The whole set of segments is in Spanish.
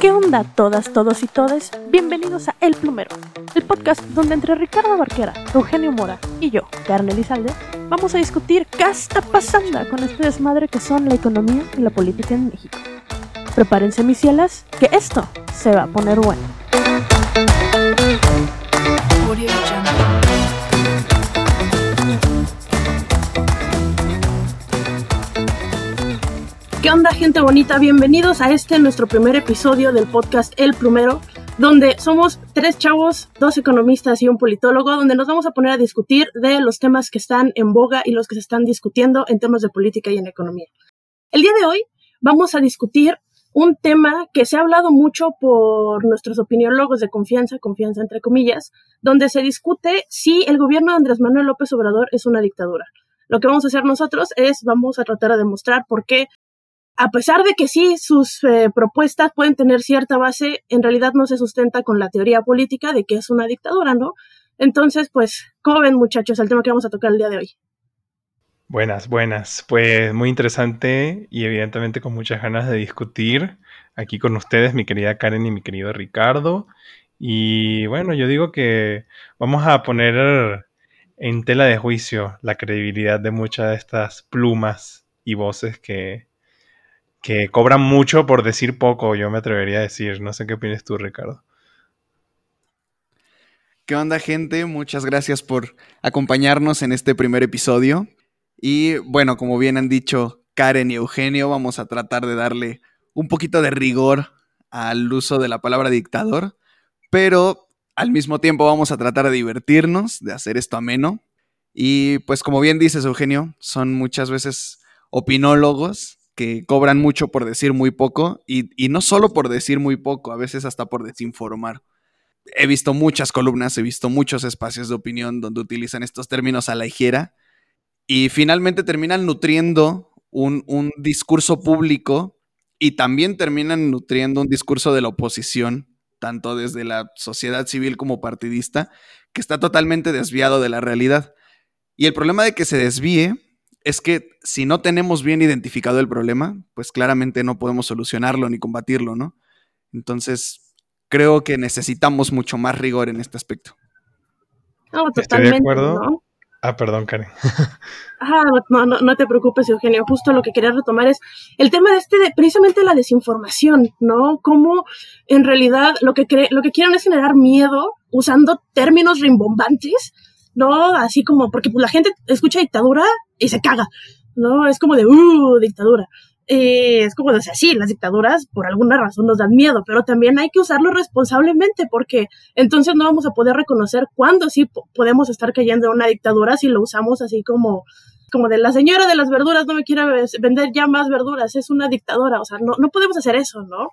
¿Qué onda todas, todos y todes? Bienvenidos a El Plumero, el podcast donde entre Ricardo Barquera, Eugenio Mora y yo, Carne Elizalde, vamos a discutir qué está pasando con este desmadre que son la economía y la política en México. Prepárense mis cielas, que esto se va a poner bueno. Gente bonita? Bienvenidos a este nuestro primer episodio del podcast El Plumero, donde somos tres chavos, dos economistas y un politólogo, donde nos vamos a poner a discutir de los temas que están en boga y los que se están discutiendo en temas de política y en economía. El día de hoy vamos a discutir un tema que se ha hablado mucho por nuestros opiniólogos de confianza, confianza entre comillas, donde se discute si el gobierno de Andrés Manuel López Obrador es una dictadura. Lo que vamos a hacer nosotros es vamos a tratar de demostrar por qué a pesar de que sí sus eh, propuestas pueden tener cierta base, en realidad no se sustenta con la teoría política de que es una dictadura, ¿no? Entonces, pues, ¿cómo ven muchachos el tema que vamos a tocar el día de hoy? Buenas, buenas. Pues muy interesante y evidentemente con muchas ganas de discutir aquí con ustedes, mi querida Karen y mi querido Ricardo. Y bueno, yo digo que vamos a poner en tela de juicio la credibilidad de muchas de estas plumas y voces que, que cobran mucho por decir poco, yo me atrevería a decir. No sé qué opinas tú, Ricardo. ¿Qué onda, gente? Muchas gracias por acompañarnos en este primer episodio. Y bueno, como bien han dicho Karen y Eugenio, vamos a tratar de darle un poquito de rigor al uso de la palabra dictador, pero al mismo tiempo vamos a tratar de divertirnos, de hacer esto ameno. Y pues como bien dices, Eugenio, son muchas veces opinólogos que cobran mucho por decir muy poco y, no solo por decir muy poco, a veces hasta por desinformar. He visto muchas columnas, he visto muchos espacios de opinión donde utilizan estos términos a la ligera y finalmente terminan nutriendo un, un discurso público y también terminan nutriendo un discurso de la oposición, tanto desde la sociedad civil como partidista, que está totalmente desviado de la realidad. Y el problema de que se desvíe es que si no tenemos bien identificado el problema, pues claramente no podemos solucionarlo ni combatirlo, ¿no? Entonces, creo que necesitamos mucho más rigor en este aspecto. No, totalmente, Estoy de acuerdo. Ah, perdón, Karen. ah, no, no, no, te preocupes, Eugenio. Justo lo que quería retomar es el tema de este, de, precisamente la desinformación, ¿no? Cómo en realidad lo que, lo que quieren es generar miedo usando términos rimbombantes ¿no? Así como, porque pues, la gente escucha dictadura y se caga, ¿no? Es como de, uh, dictadura. Eh, es como de, sí, las dictaduras por alguna razón nos dan miedo, pero también hay que usarlo responsablemente porque entonces no vamos a poder reconocer cuándo sí podemos estar cayendo en una dictadura si lo usamos así como como de la señora de las verduras no me quiere vender ya más verduras, es una dictadora, o sea, no, no podemos hacer eso, ¿no?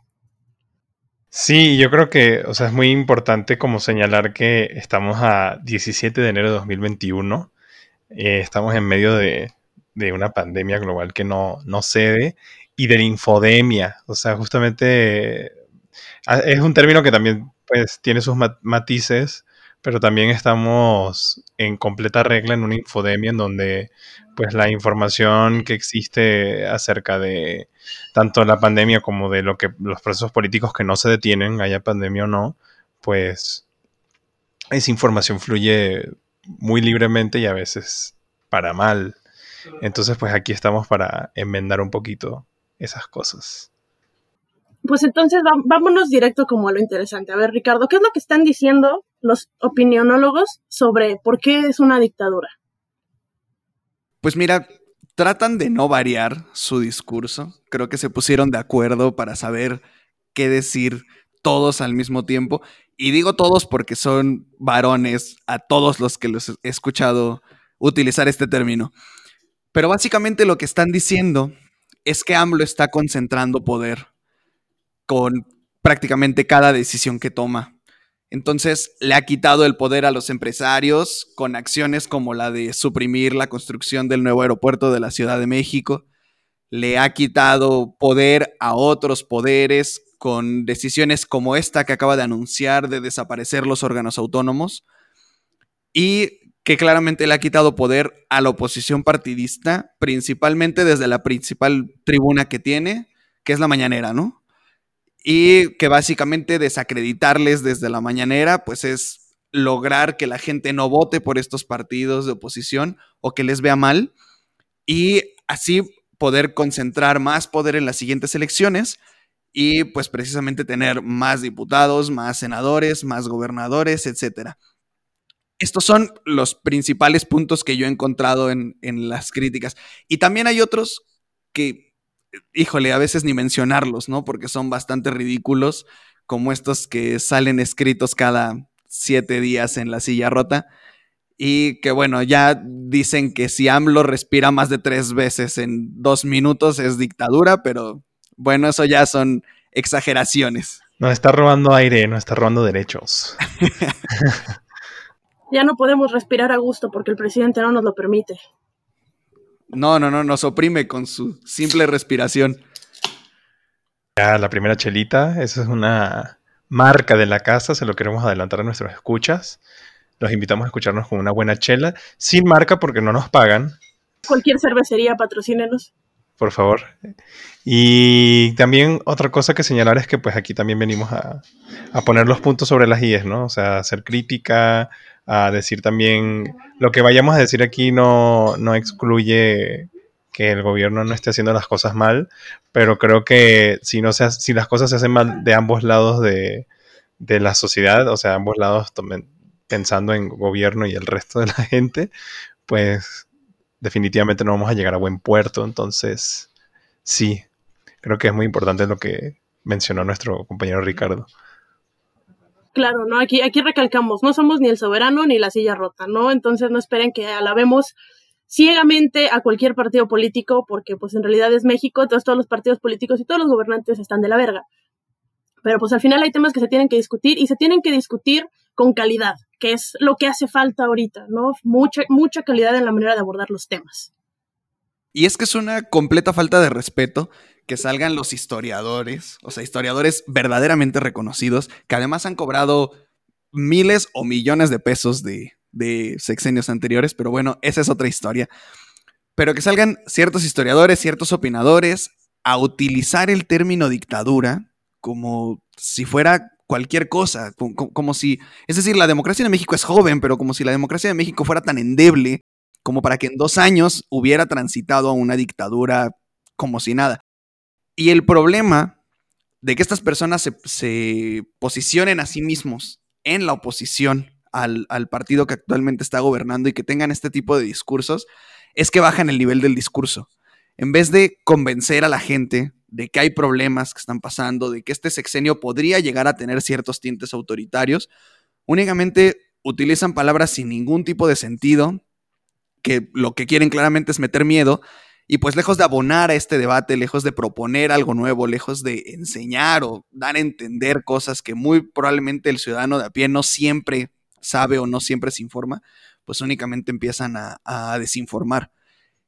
Sí, yo creo que, o sea, es muy importante como señalar que estamos a 17 de enero de 2021. Eh, estamos en medio de, una pandemia global que no, no cede y de la infodemia. O sea, justamente ah, es un término que también pues, tiene sus matices, pero también estamos en completa regla en una infodemia en donde pues la información que existe acerca de tanto la pandemia como de lo que los procesos políticos que no se detienen, haya pandemia o no, pues esa información fluye muy libremente y a veces para mal. Entonces, pues aquí estamos para enmendar un poquito esas cosas. Pues entonces vámonos directo como a lo interesante. A ver, Ricardo, ¿qué es lo que están diciendo los opinionólogos sobre por qué es una dictadura? Pues mira, tratan de no variar su discurso. Creo que se pusieron de acuerdo para saber qué decir todos al mismo tiempo. Y digo todos porque son varones a todos los que los he escuchado utilizar este término. Pero básicamente lo que están diciendo es que AMLO está concentrando poder con prácticamente cada decisión que toma. Entonces le ha quitado el poder a los empresarios con acciones como la de suprimir la construcción del nuevo aeropuerto de la Ciudad de México. Le ha quitado poder a otros poderes con decisiones como esta que acaba de anunciar de desaparecer los órganos autónomos. Y que claramente le ha quitado poder a la oposición partidista, principalmente desde la principal tribuna que tiene, que es la mañanera, ¿no? Y que básicamente desacreditarles desde la mañanera, pues es lograr que la gente no vote por estos partidos de oposición o que les vea mal y así poder concentrar más poder en las siguientes elecciones y pues precisamente tener más diputados, más senadores, más gobernadores, etcétera. Estos son los principales puntos que yo he encontrado en, en, las críticas. Y también hay otros que, híjole, a veces ni mencionarlos, ¿no? Porque son bastante ridículos, como estos que salen escritos cada siete días en la silla rota. Y que bueno, ya dicen que si AMLO respira más de tres veces en dos minutos es dictadura, pero bueno, eso ya son exageraciones. Nos está robando aire, nos está robando derechos. ya no podemos respirar a gusto porque el presidente no nos lo permite. No, no, no, nos oprime con su simple respiración. Ya, la primera chelita, esa es una marca de la casa, se lo queremos adelantar a nuestros escuchas. Los invitamos a escucharnos con una buena chela, sin marca porque no nos pagan. Cualquier cervecería, patrocínenos por favor. Y también otra cosa que señalar es que pues aquí también venimos a, poner los puntos sobre las IES, ¿no? O sea, hacer crítica, a decir también, lo que vayamos a decir aquí no, no excluye que el gobierno no esté haciendo las cosas mal, pero creo que si, no se, si las cosas se hacen mal de ambos lados de, de la sociedad, o sea, ambos lados pensando en gobierno y el resto de la gente, pues definitivamente no vamos a llegar a buen puerto. Entonces, sí, creo que es muy importante lo que mencionó nuestro compañero Ricardo. Claro, ¿no? Aquí, aquí recalcamos, no somos ni el soberano ni la silla rota, ¿no? Entonces no esperen que alabemos ciegamente a cualquier partido político, porque pues en realidad es México, todos los partidos políticos y todos los gobernantes están de la verga. Pero pues al final hay temas que se tienen que discutir y se tienen que discutir con calidad, que es lo que hace falta ahorita, ¿no? Mucha, mucha calidad en la manera de abordar los temas. Y es que es una completa falta de respeto que salgan los historiadores, o sea, historiadores verdaderamente reconocidos, que además han cobrado miles o millones de pesos de, de sexenios anteriores, pero bueno, esa es otra historia. Pero que salgan ciertos historiadores, ciertos opinadores a utilizar el término dictadura como si fuera cualquier cosa, como, si, es decir, la democracia en México es joven, pero como si la democracia de México fuera tan endeble como para que en dos años hubiera transitado a una dictadura como si nada. Y el problema de que estas personas se, posicionen a sí mismos en la oposición al, partido que actualmente está gobernando y que tengan este tipo de discursos, es que bajan el nivel del discurso. En vez de convencer a la gente de que hay problemas que están pasando, de que este sexenio podría llegar a tener ciertos tintes autoritarios, únicamente utilizan palabras sin ningún tipo de sentido, que lo que quieren claramente es meter miedo, y pues lejos de abonar a este debate, lejos de proponer algo nuevo, lejos de enseñar o dar a entender cosas que muy probablemente el ciudadano de a pie no siempre sabe o no siempre se informa, pues únicamente empiezan a, a desinformar.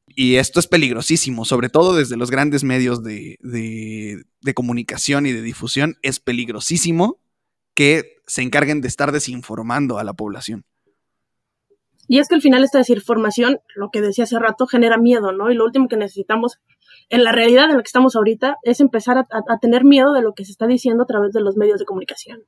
Y esto es peligrosísimo, sobre todo desde los grandes medios de, comunicación y de difusión. Es peligrosísimo que se encarguen de estar desinformando a la población. Y es que al final esta desinformación, lo que decía hace rato, genera miedo, ¿no? Y lo último que necesitamos en la realidad en la que estamos ahorita es empezar a tener miedo de lo que se está diciendo a través de los medios de comunicación.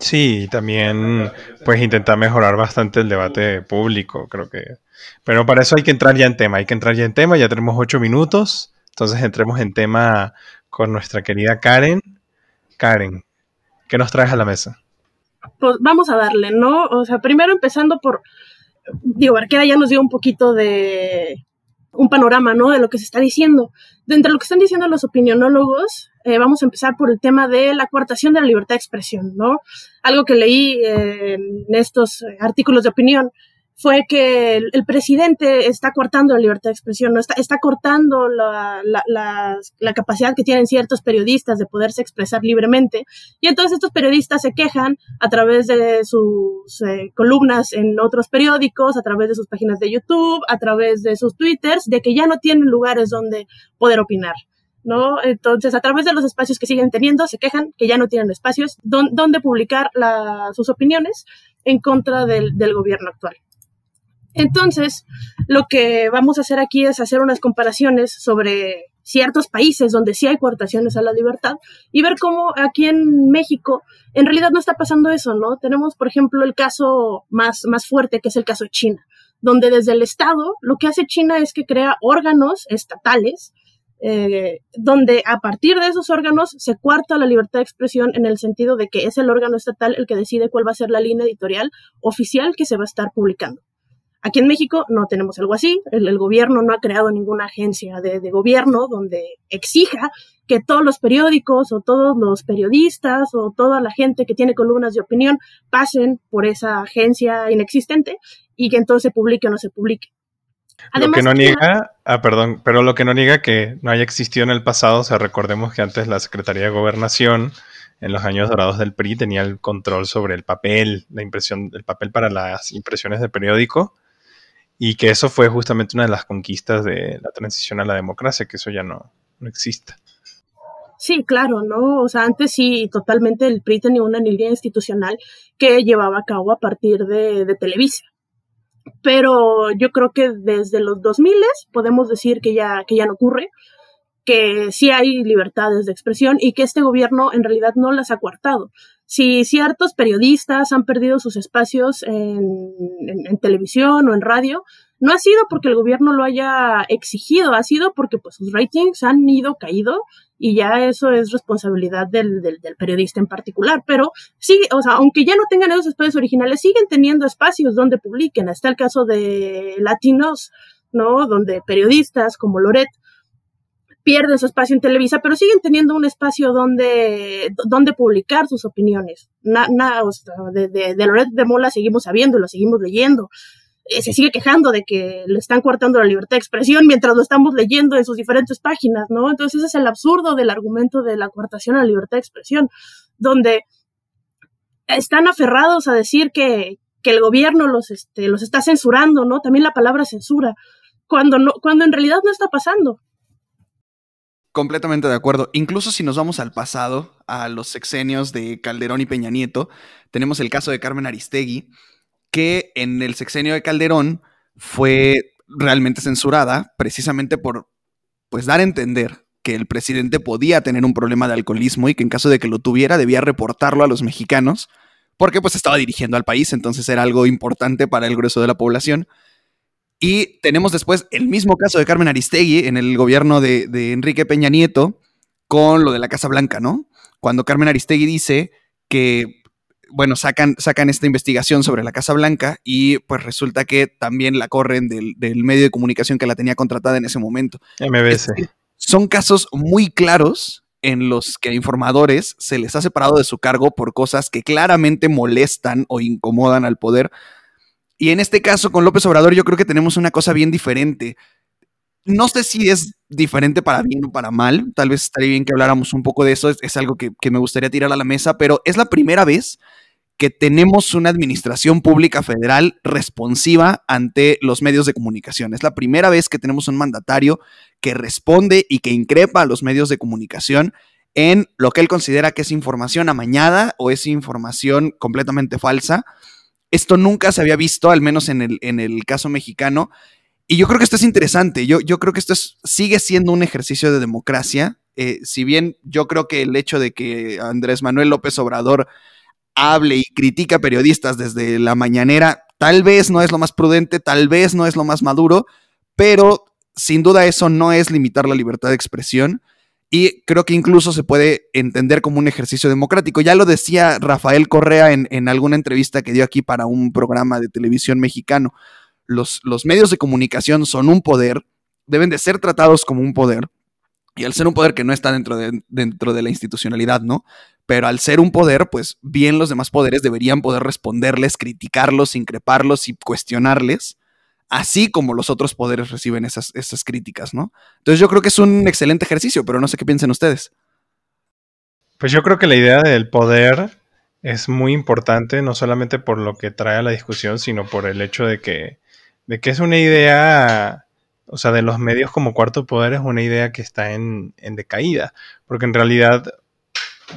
Sí, también pues intentar mejorar bastante el debate público, creo que. Pero para eso hay que entrar ya en tema, hay que entrar ya en tema, ya tenemos ocho minutos, entonces entremos en tema con nuestra querida Karen. Karen, ¿qué nos traes a la mesa? Pues vamos a darle, ¿no? O sea, primero empezando por, digo, Arquera ya nos dio un poquito de, un panorama, ¿no? De lo que se está diciendo. De entre lo que están diciendo los opinionólogos, eh, vamos a empezar por el tema de la coartación de la libertad de expresión, ¿no? Algo que leí eh, en estos artículos de opinión fue que el, presidente está cortando la libertad de expresión, ¿no? está, está cortando la, la, la, capacidad que tienen ciertos periodistas de poderse expresar libremente. Y entonces estos periodistas se quejan a través de sus eh, columnas en otros periódicos, a través de sus páginas de YouTube, a través de sus twitters, de que ya no tienen lugares donde poder opinar. ¿No? Entonces, a través de los espacios que siguen teniendo, se quejan que ya no tienen espacios donde publicar sus opiniones en contra del, gobierno actual. Entonces, lo que vamos a hacer aquí es hacer unas comparaciones sobre ciertos países donde sí hay coartaciones a la libertad y ver cómo aquí en México en realidad no está pasando eso, ¿no? Tenemos, por ejemplo, el caso más, más fuerte, que es el caso de China, donde desde el Estado lo que hace China es que crea órganos estatales eh, donde a partir de esos órganos se cuarta la libertad de expresión en el sentido de que es el órgano estatal el que decide cuál va a ser la línea editorial oficial que se va a estar publicando. Aquí en México no tenemos algo así. El, gobierno no ha creado ninguna agencia de, de, gobierno donde exija que todos los periódicos o todos los periodistas o toda la gente que tiene columnas de opinión pasen por esa agencia inexistente y que entonces se publique o no se publique lo que no niega, ah, perdón, pero lo que no niega que no haya existido en el pasado, o sea, recordemos que antes la Secretaría de Gobernación, en los años dorados del PRI, tenía el control sobre el papel, la impresión, el papel para las impresiones de periódico, y que eso fue justamente una de las conquistas de la transición a la democracia, que eso ya no, no existe. Sí, claro, ¿no? O sea, antes sí, totalmente el PRI tenía una línea institucional que llevaba a cabo a partir de, de Televisa pero yo creo que desde los 2000 podemos decir que ya, que ya no ocurre, que sí hay libertades de expresión y que este gobierno en realidad no las ha coartado. Si ciertos periodistas han perdido sus espacios en, en televisión o en radio, no ha sido porque el gobierno lo haya exigido, ha sido porque pues sus ratings han ido caído y ya eso es responsabilidad del, del, periodista en particular. Pero sí, o sea, aunque ya no tengan esos espacios originales, siguen teniendo espacios donde publiquen. Está el caso de Latinos, ¿no? Donde periodistas como Loret pierden su espacio en Televisa, pero siguen teniendo un espacio donde, donde publicar sus opiniones. Nada, o sea, de, de, de Loret de Mola seguimos sabiendo, lo seguimos leyendo. Eh, se sigue quejando de que le están cortando la libertad de expresión mientras lo estamos leyendo en sus diferentes páginas, ¿no? Entonces ese es el absurdo del argumento de la coartación a la libertad de expresión, donde están aferrados a decir que, que el gobierno los, este, los está censurando, ¿no? También la palabra censura, cuando, no, cuando en realidad no está pasando. Completamente de acuerdo. Incluso si nos vamos al pasado, a los sexenios de Calderón y Peña Nieto, tenemos el caso de Carmen Aristegui, que en el sexenio de Calderón fue realmente censurada precisamente por pues dar a entender que el presidente podía tener un problema de alcoholismo y que en caso de que lo tuviera debía reportarlo a los mexicanos porque pues estaba dirigiendo al país, entonces era algo importante para el grueso de la población. Y tenemos después el mismo caso de Carmen Aristegui en el gobierno de, de Enrique Peña Nieto con lo de la Casa Blanca, ¿no? Cuando Carmen Aristegui dice que bueno, sacan, sacan esta investigación sobre la Casa Blanca y pues resulta que también la corren del, medio de comunicación que la tenía contratada en ese momento. MBS. son casos muy claros en los que a informadores se les ha separado de su cargo por cosas que claramente molestan o incomodan al poder. Y en este caso con López Obrador yo creo que tenemos una cosa bien diferente. No sé si es diferente para bien o para mal, tal vez estaría bien que habláramos un poco de eso, es, algo que, que, me gustaría tirar a la mesa, pero es la primera vez que tenemos una administración pública federal responsiva ante los medios de comunicación. Es la primera vez que tenemos un mandatario que responde y que increpa a los medios de comunicación en lo que él considera que es información amañada o es información completamente falsa. Esto nunca se había visto, al menos en el, en el caso mexicano. Y yo creo que esto es interesante. Yo, yo creo que esto sigue siendo un ejercicio de democracia. Eh, si bien yo creo que el hecho de que Andrés Manuel López Obrador hable y critica periodistas desde la mañanera, tal vez no es lo más prudente, tal vez no es lo más maduro, pero sin duda eso no es limitar la libertad de expresión y creo que incluso se puede entender como un ejercicio democrático. Ya lo decía Rafael Correa en, alguna entrevista que dio aquí para un programa de televisión mexicano. Los, los medios de comunicación son un poder, deben de ser tratados como un poder, y al ser un poder que no está dentro de, dentro de la institucionalidad, ¿no? Pero al ser un poder, pues bien los demás poderes deberían poder responderles, criticarlos, increparlos y cuestionarles, así como los otros poderes reciben esas, esas críticas, ¿no? Entonces yo creo que es un excelente ejercicio, pero no sé qué piensen ustedes. Pues yo creo que la idea del poder es muy importante, no solamente por lo que trae a la discusión, sino por el hecho de que, de que es una idea o sea, de los medios como cuarto poder es una idea que está en, decaída, porque en realidad,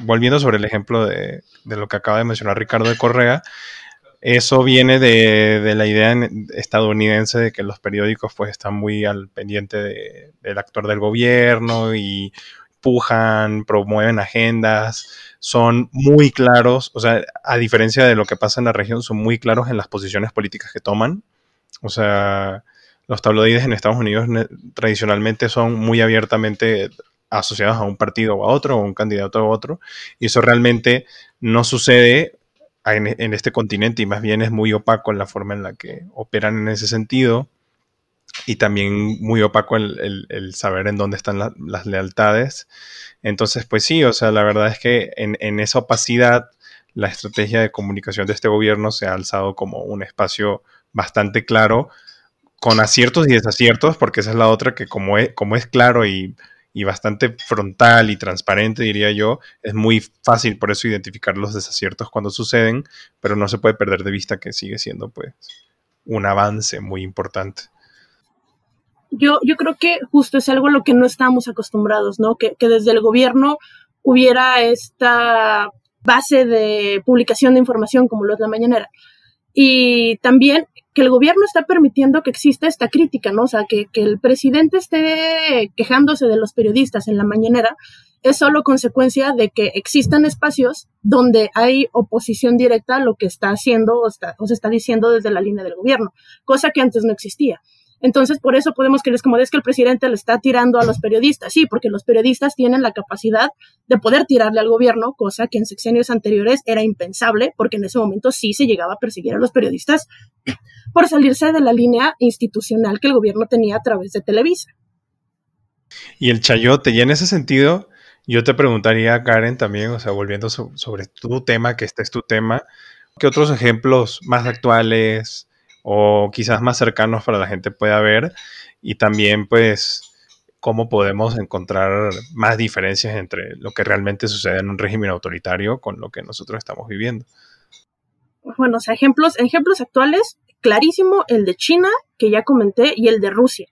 volviendo sobre el ejemplo de, lo que acaba de mencionar Ricardo de Correa, eso viene de, la idea estadounidense de que los periódicos pues están muy al pendiente del actor del gobierno y pujan, promueven agendas, son muy claros, o sea, a diferencia de lo que pasa en la región, son muy claros en las posiciones políticas que toman. O sea, los tabloides en Estados Unidos tradicionalmente son muy abiertamente asociados a un partido o a otro, o un candidato a otro, y eso realmente no sucede en, este continente y más bien es muy opaco en la forma en la que operan en ese sentido y también muy opaco el, saber en dónde están las lealtades. Entonces, pues sí, o sea, la verdad es que en, esa opacidad la estrategia de comunicación de este gobierno se ha alzado como un espacio bastante claro, con aciertos y desaciertos, porque esa es la otra que como es, como es claro y y bastante frontal y transparente, diría yo, es muy fácil por eso identificar los desaciertos cuando suceden, pero no se puede perder de vista que sigue siendo pues un avance muy importante. Yo, yo creo que justo es algo a lo que no estamos acostumbrados, ¿no? Que, que desde el gobierno hubiera esta base de publicación de información como lo es la mañanera. Y también que el gobierno está permitiendo que exista esta crítica, ¿no? O sea, que, que el presidente esté quejándose de los periodistas en la mañanera es solo consecuencia de que existan espacios donde hay oposición directa a lo que está haciendo o, está, o se está diciendo desde la línea del gobierno, cosa que antes no existía. Entonces, por eso podemos creer, como es que el presidente le está tirando a los periodistas. Sí, porque los periodistas tienen la capacidad de poder tirarle al gobierno, cosa que en sexenios anteriores era impensable, porque en ese momento sí se llegaba a perseguir a los periodistas por salirse de la línea institucional que el gobierno tenía a través de Televisa. Y el chayote, y en ese sentido, yo te preguntaría, Karen, también, o sea, volviendo sobre tu tema, que este es tu tema, ¿qué otros ejemplos más actuales? O quizás más cercanos para la gente pueda ver y también pues cómo podemos encontrar más diferencias entre lo que realmente sucede en un régimen autoritario con lo que nosotros estamos viviendo. Bueno, o sea, ejemplos, ejemplos actuales, clarísimo el de China, que ya comenté, y el de Rusia.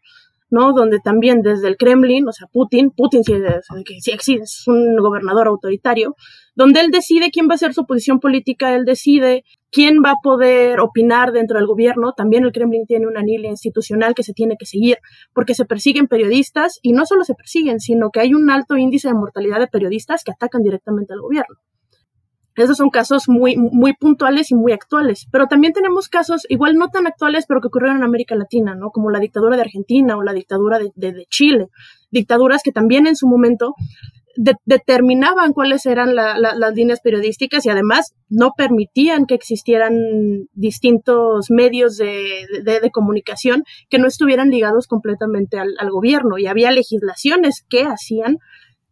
¿no? Donde también desde el Kremlin, o sea, Putin, Putin sí es, un gobernador autoritario, donde él decide quién va a ser su posición política, él decide quién va a poder opinar dentro del gobierno. También el Kremlin tiene una línea institucional que se tiene que seguir, porque se persiguen periodistas y no solo se persiguen, sino que hay un alto índice de mortalidad de periodistas que atacan directamente al gobierno. Esos son casos muy, muy puntuales y muy actuales. Pero también tenemos casos, igual no tan actuales, pero que ocurrieron en América Latina, ¿no? Como la dictadura de Argentina o la dictadura de, Chile. Dictaduras que también en su momento determinaban cuáles eran las líneas periodísticas y además no permitían que existieran distintos medios de, comunicación que no estuvieran ligados completamente al, gobierno. Y había legislaciones que hacían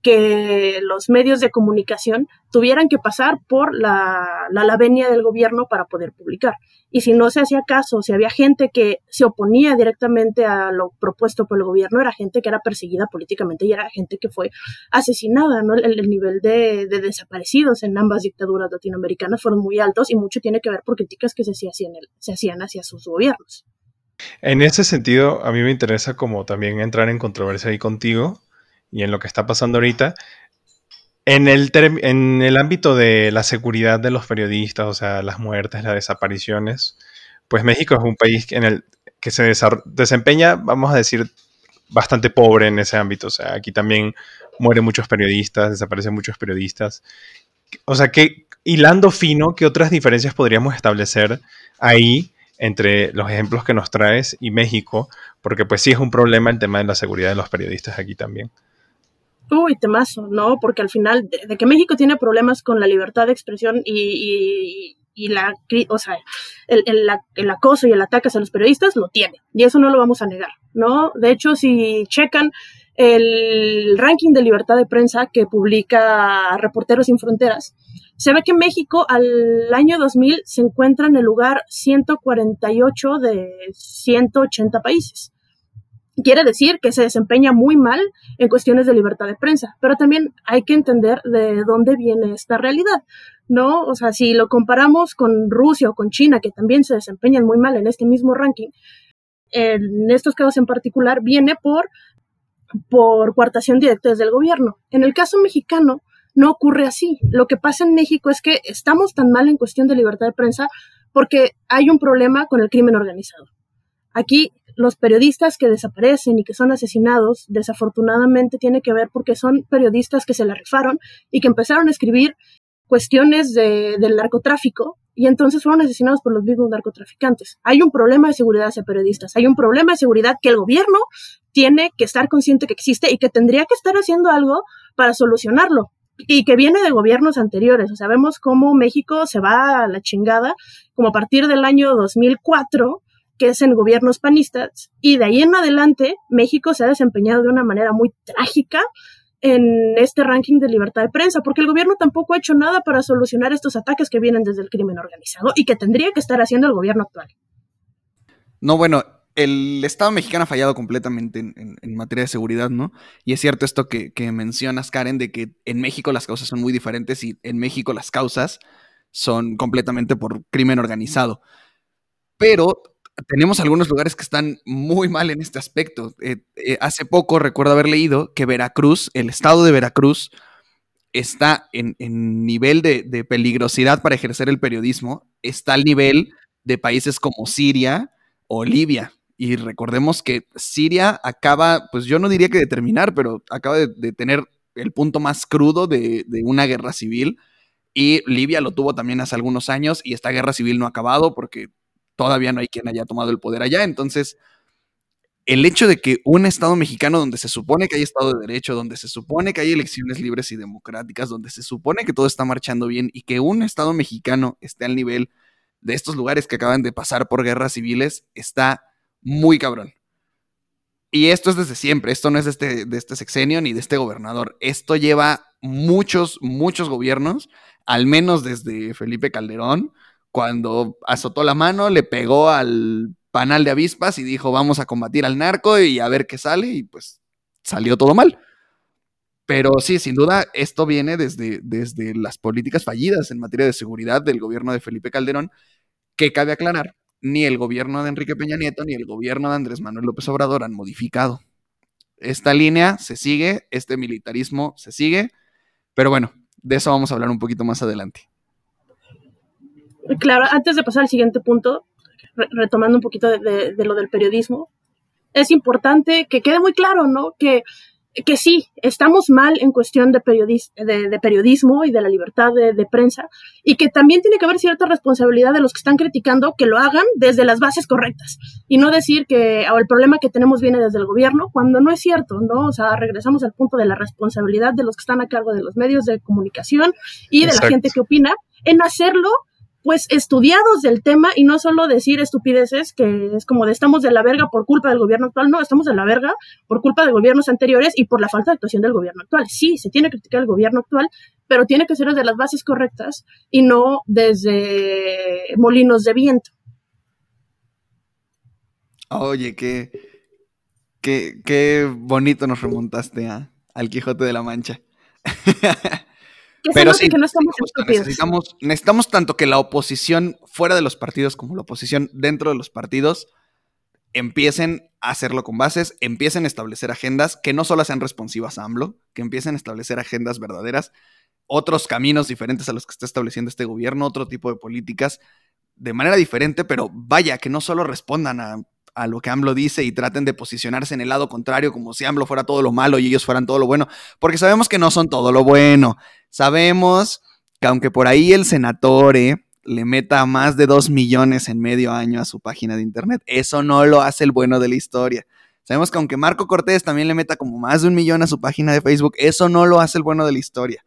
que los medios de comunicación tuvieran que pasar por la, la, venia del gobierno para poder publicar. Y si no se hacía caso, si había gente que se oponía directamente a lo propuesto por el gobierno, era gente que era perseguida políticamente y era gente que fue asesinada, ¿no? El, nivel de, de, desaparecidos en ambas dictaduras latinoamericanas fueron muy altos y mucho tiene que ver por críticas que se hacían, se hacían hacia sus gobiernos. En ese sentido, a mí me interesa como también entrar en controversia ahí contigo, y en lo que está pasando ahorita. En el, en el ámbito de la seguridad de los periodistas, o sea, las muertes, las desapariciones, pues México es un país en el que se desempeña, vamos a decir, bastante pobre en ese ámbito. O sea, aquí también mueren muchos periodistas, desaparecen muchos periodistas. O sea, que hilando fino, ¿qué otras diferencias podríamos establecer ahí entre los ejemplos que nos traes y México? Porque pues sí es un problema el tema de la seguridad de los periodistas aquí también. Uy, temazo, ¿no? Porque al final, de, que México tiene problemas con la libertad de expresión y, y, la, o sea, el, el, acoso y el ataque a los periodistas, lo tiene. Y eso no lo vamos a negar, ¿no? De hecho, si checan el ranking de libertad de prensa que publica Reporteros Sin Fronteras, se ve que México al año 2000 se encuentra en el lugar 148 de 180 países. Quiere decir que se desempeña muy mal en cuestiones de libertad de prensa, pero también hay que entender de dónde viene esta realidad, ¿no? O sea, si lo comparamos con Rusia o con China, que también se desempeñan muy mal en este mismo ranking, en estos casos en particular viene por, por coartación directa desde el gobierno. En el caso mexicano, no ocurre así. Lo que pasa en México es que estamos tan mal en cuestión de libertad de prensa porque hay un problema con el crimen organizado. Aquí los periodistas que desaparecen y que son asesinados, desafortunadamente tiene que ver porque son periodistas que se la rifaron y que empezaron a escribir cuestiones de, del narcotráfico y entonces fueron asesinados por los mismos narcotraficantes. Hay un problema de seguridad hacia periodistas, hay un problema de seguridad que el gobierno tiene que estar consciente que existe y que tendría que estar haciendo algo para solucionarlo y que viene de gobiernos anteriores. O sea, vemos cómo México se va a la chingada como a partir del año 2004 que es en gobiernos panistas, y de ahí en adelante México se ha desempeñado de una manera muy trágica en este ranking de libertad de prensa, porque el gobierno tampoco ha hecho nada para solucionar estos ataques que vienen desde el crimen organizado y que tendría que estar haciendo el gobierno actual. No, bueno, el Estado mexicano ha fallado completamente en, materia de seguridad, ¿no? Y es cierto esto que, mencionas, Karen, de que en México las causas son muy diferentes y en México las causas son completamente por crimen organizado. Pero tenemos algunos lugares que están muy mal en este aspecto. Eh, eh, hace poco recuerdo haber leído que Veracruz, el estado de Veracruz, está en, nivel de, peligrosidad para ejercer el periodismo, está al nivel de países como Siria o Libia. Y recordemos que Siria acaba, pues yo no diría que de terminar, pero acaba de, tener el punto más crudo de, de una guerra civil. Y Libia lo tuvo también hace algunos años y esta guerra civil no ha acabado porque todavía no hay quien haya tomado el poder allá. Entonces, el hecho de que un Estado mexicano donde se supone que hay Estado de Derecho, donde se supone que hay elecciones libres y democráticas, donde se supone que todo está marchando bien y que un Estado mexicano esté al nivel de estos lugares que acaban de pasar por guerras civiles, está muy cabrón. Y esto es desde siempre, esto no es de este, de este sexenio ni de este gobernador, esto lleva muchos, muchos gobiernos, al menos desde Felipe Calderón, cuando azotó la mano, le pegó al panal de avispas y dijo, vamos a combatir al narco y a ver qué sale, y pues salió todo mal. Pero sí, sin duda, esto viene desde, desde las políticas fallidas en materia de seguridad del gobierno de Felipe Calderón, que cabe aclarar, ni el gobierno de Enrique Peña Nieto ni el gobierno de Andrés Manuel López Obrador han modificado. Esta línea se sigue, este militarismo se sigue, pero bueno, de eso vamos a hablar un poquito más adelante. Claro, antes de pasar al siguiente punto, retomando un poquito de, lo del periodismo, es importante que quede muy claro, ¿no? Que, que sí, estamos mal en cuestión de, de, periodismo y de la libertad de, prensa, y que también tiene que haber cierta responsabilidad de los que están criticando que lo hagan desde las bases correctas, y no decir que el problema que tenemos viene desde el gobierno, cuando no es cierto, ¿no? O sea, regresamos al punto de la responsabilidad de los que están a cargo de los medios de comunicación y de la gente que opina en hacerlo pues estudiados del tema y no solo decir estupideces que es como de estamos de la verga por culpa del gobierno actual, no, estamos de la verga por culpa de gobiernos anteriores y por la falta de actuación del gobierno actual. Sí, se tiene que criticar el gobierno actual, pero tiene que ser desde las bases correctas y no desde molinos de viento. Oye, qué, qué, qué bonito nos remontaste al Quijote de la Mancha. Pero sí, que no estamos necesitamos, necesitamos tanto que la oposición fuera de los partidos como la oposición dentro de los partidos empiecen a hacerlo con bases, empiecen a establecer agendas que no solo sean responsivas a AMLO, que empiecen a establecer agendas verdaderas, otros caminos diferentes a los que está estableciendo este gobierno, otro tipo de políticas de manera diferente, pero vaya, que no solo respondan a a lo que AMLO dice y traten de posicionarse en el lado contrario como si AMLO fuera todo lo malo y ellos fueran todo lo bueno, porque sabemos que no son todo lo bueno. Sabemos que aunque por ahí el senatore le meta más de dos millones en medio año a su página de internet, eso no lo hace el bueno de la historia. Sabemos que aunque Marco Cortés también le meta como más de un millón a su página de Facebook, eso no lo hace el bueno de la historia.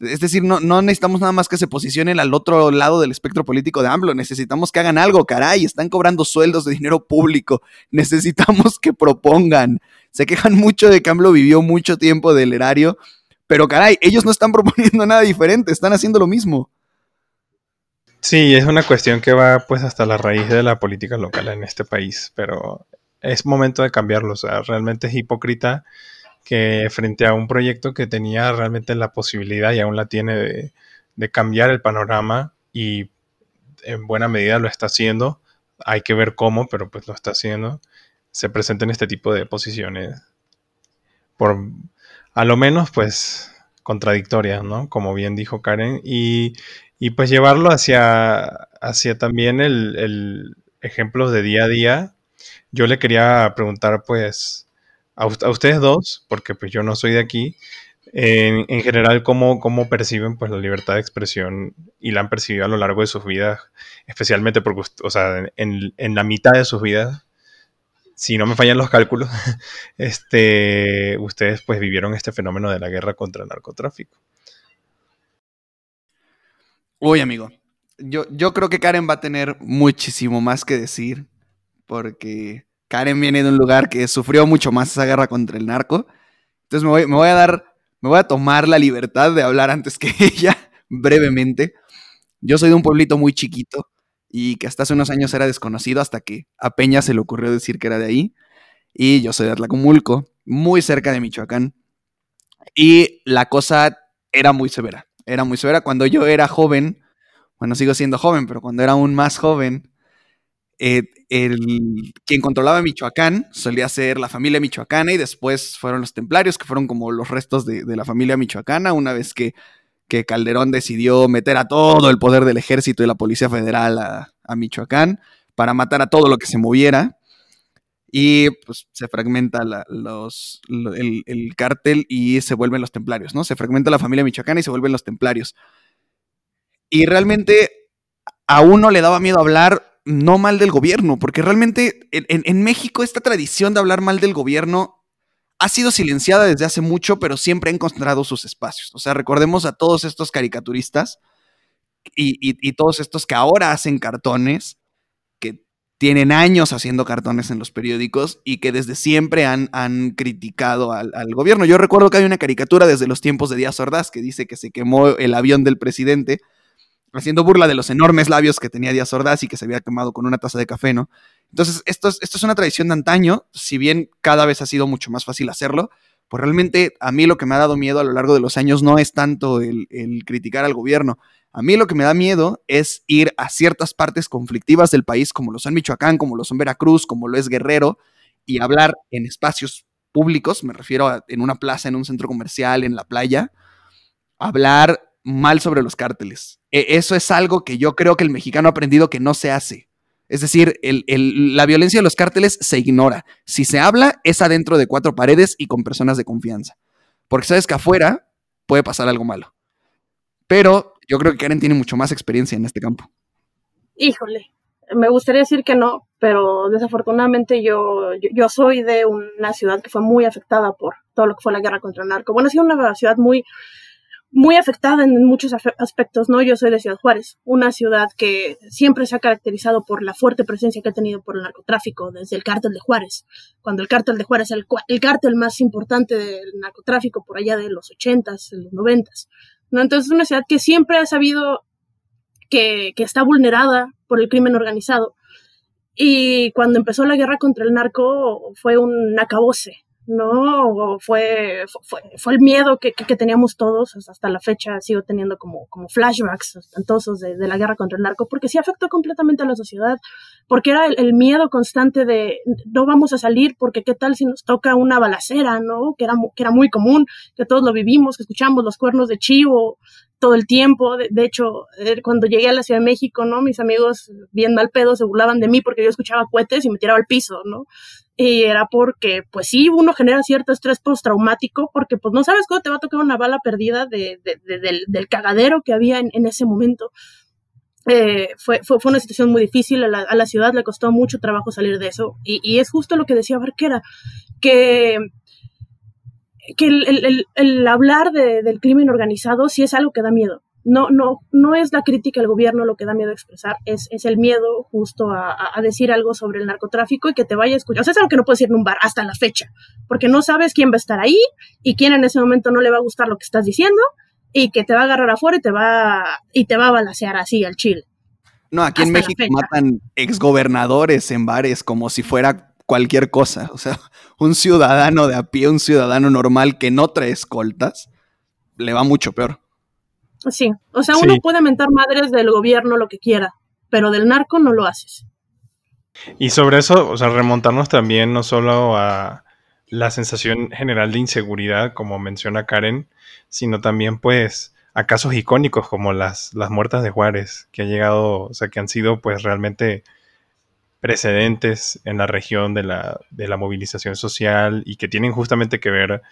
Es decir, no, no, necesitamos nada más que se posicionen al otro lado del espectro político de AMLO. Necesitamos que hagan algo, caray. Están cobrando sueldos de dinero público. Necesitamos que propongan. Se quejan mucho de que AMLO vivió mucho tiempo del erario. Pero caray, ellos no están proponiendo nada diferente. Están haciendo lo mismo. Sí, es una cuestión que va pues hasta la raíz de la política local en este país. Pero es momento de cambiarlo. O sea, realmente es hipócrita que frente a un proyecto que tenía realmente la posibilidad y aún la tiene de, cambiar el panorama y en buena medida lo está haciendo. Hay que ver cómo, pero pues lo está haciendo. Se presenta en este tipo de posiciones. Por a lo menos, pues, contradictorias, ¿no? Como bien dijo Karen, y, pues llevarlo hacia, hacia también el, el ejemplos de día a día. Yo le quería preguntar, pues, a, ustedes dos, porque pues yo no soy de aquí, en, general, ¿cómo, ¿cómo, perciben pues la libertad de expresión y la han percibido a lo largo de sus vidas, especialmente porque, o sea, en, en la mitad de sus vidas, si no me fallan los cálculos, este, ustedes pues vivieron este fenómeno de la guerra contra el narcotráfico. Uy, amigo, yo, yo creo que Karen va a tener muchísimo más que decir, porque Karen viene de un lugar que sufrió mucho más esa guerra contra el narco. Entonces me voy, me voy a dar, me voy a tomar la libertad de hablar antes que ella, brevemente. Yo soy de un pueblito muy chiquito y que hasta hace unos años era desconocido hasta que a Peña se le ocurrió decir que era de ahí. Y yo soy de Atlacomulco, muy cerca de Michoacán. Y la cosa era muy severa, era muy severa. Cuando yo era joven, bueno, sigo siendo joven, pero cuando era aún más joven, eh, el, quien controlaba Michoacán solía ser la familia michoacana y después fueron los templarios, que fueron como los restos de, la familia michoacana, una vez que Calderón decidió meter a todo el poder del ejército y la Policía Federal a, Michoacán para matar a todo lo que se moviera. Y pues se fragmenta los, el, cártel y se vuelven los templarios, ¿no? Se fragmenta la familia michoacana y se vuelven los templarios. Y realmente a uno le daba miedo hablar no mal del gobierno, porque realmente en México esta tradición de hablar mal del gobierno ha sido silenciada desde hace mucho, pero siempre ha encontrado sus espacios. O sea, recordemos a todos estos caricaturistas y, todos estos que ahora hacen cartones, que tienen años haciendo cartones en los periódicos y que desde siempre han, han criticado al, al, gobierno. Yo recuerdo que hay una caricatura desde los tiempos de Díaz Ordaz que dice que se quemó el avión del presidente haciendo burla de los enormes labios que tenía Díaz Ordaz y que se había quemado con una taza de café, ¿no? Entonces, esto es, una tradición de antaño, si bien cada vez ha sido mucho más fácil hacerlo, pues realmente a mí lo que me ha dado miedo a lo largo de los años no es tanto el, el criticar al gobierno, a mí lo que me da miedo es ir a ciertas partes conflictivas del país, como lo son Michoacán, como lo son Veracruz, como lo es Guerrero, y hablar en espacios públicos, me refiero a en una plaza, en un centro comercial, en la playa, hablar mal sobre los cárteles. E, eso es algo que yo creo que el mexicano ha aprendido que no se hace. Es decir, la violencia de los cárteles se ignora. Si se habla, es adentro de cuatro paredes y con personas de confianza. Porque sabes que afuera puede pasar algo malo. Pero yo creo que Karen tiene mucho más experiencia en este campo. Híjole, me gustaría decir que no, pero desafortunadamente yo, yo, soy de una ciudad que fue muy afectada por todo lo que fue la guerra contra el narco. Bueno, ha sido una ciudad muy muy afectada en muchos aspectos, ¿no? Yo soy de Ciudad Juárez, una ciudad que siempre se ha caracterizado por la fuerte presencia que ha tenido por el narcotráfico desde el cártel de Juárez, cuando el cártel de Juárez es el, el cártel más importante del narcotráfico por allá de los ochentas, en los noventas, ¿no? Entonces es una ciudad que siempre ha sabido que, que está vulnerada por el crimen organizado y cuando empezó la guerra contra el narco fue un acabose, ¿no? Fue, fue, fue el miedo que, que, teníamos todos, hasta la fecha sigo teniendo como, como flashbacks espantosos de, de, la guerra contra el narco, porque sí afectó completamente a la sociedad, porque era el, el, miedo constante de no vamos a salir porque qué tal si nos toca una balacera, ¿no? Que era, que era muy común, que todos lo vivimos, que escuchamos los cuernos de chivo todo el tiempo, de, de hecho, eh, cuando llegué a la Ciudad de México, ¿no? Mis amigos bien mal pedo se burlaban de mí porque yo escuchaba cohetes y me tiraba al piso, ¿no? y era porque, pues sí, uno genera cierto estrés postraumático porque pues no sabes cuándo te va a tocar una bala perdida de, de, del, del, cagadero que había en, en ese momento. Eh, fue, fue, fue, una situación muy difícil, a la, a la, ciudad le costó mucho trabajo salir de eso y, y es justo lo que decía Barquera, que, que el, el, el hablar de, del crimen organizado sí es algo que da miedo no, no, no es la crítica al gobierno lo que da miedo expresar, es, es el miedo justo a, a, decir algo sobre el narcotráfico y que te vaya a escuchar. O sea, es algo que no puedes decir en un bar hasta la fecha, porque no sabes quién va a estar ahí y quién en ese momento no le va a gustar lo que estás diciendo y que te va a agarrar afuera y te va, y te va a balancear así al chile. No, aquí en México matan exgobernadores en bares como si fuera cualquier cosa. O sea, un ciudadano de a pie, un ciudadano normal que no trae escoltas, le va mucho peor. Sí, o sea, uno puede mentar madres del gobierno lo que quiera, pero del narco no lo haces. Y sobre eso, o sea, remontarnos también no solo a, la sensación general de inseguridad, como menciona Karen, sino también pues a casos icónicos como las, las muertas de Juárez, que ha llegado, o sea, que han sido pues realmente precedentes en la región de la, de la movilización social y que tienen justamente que ver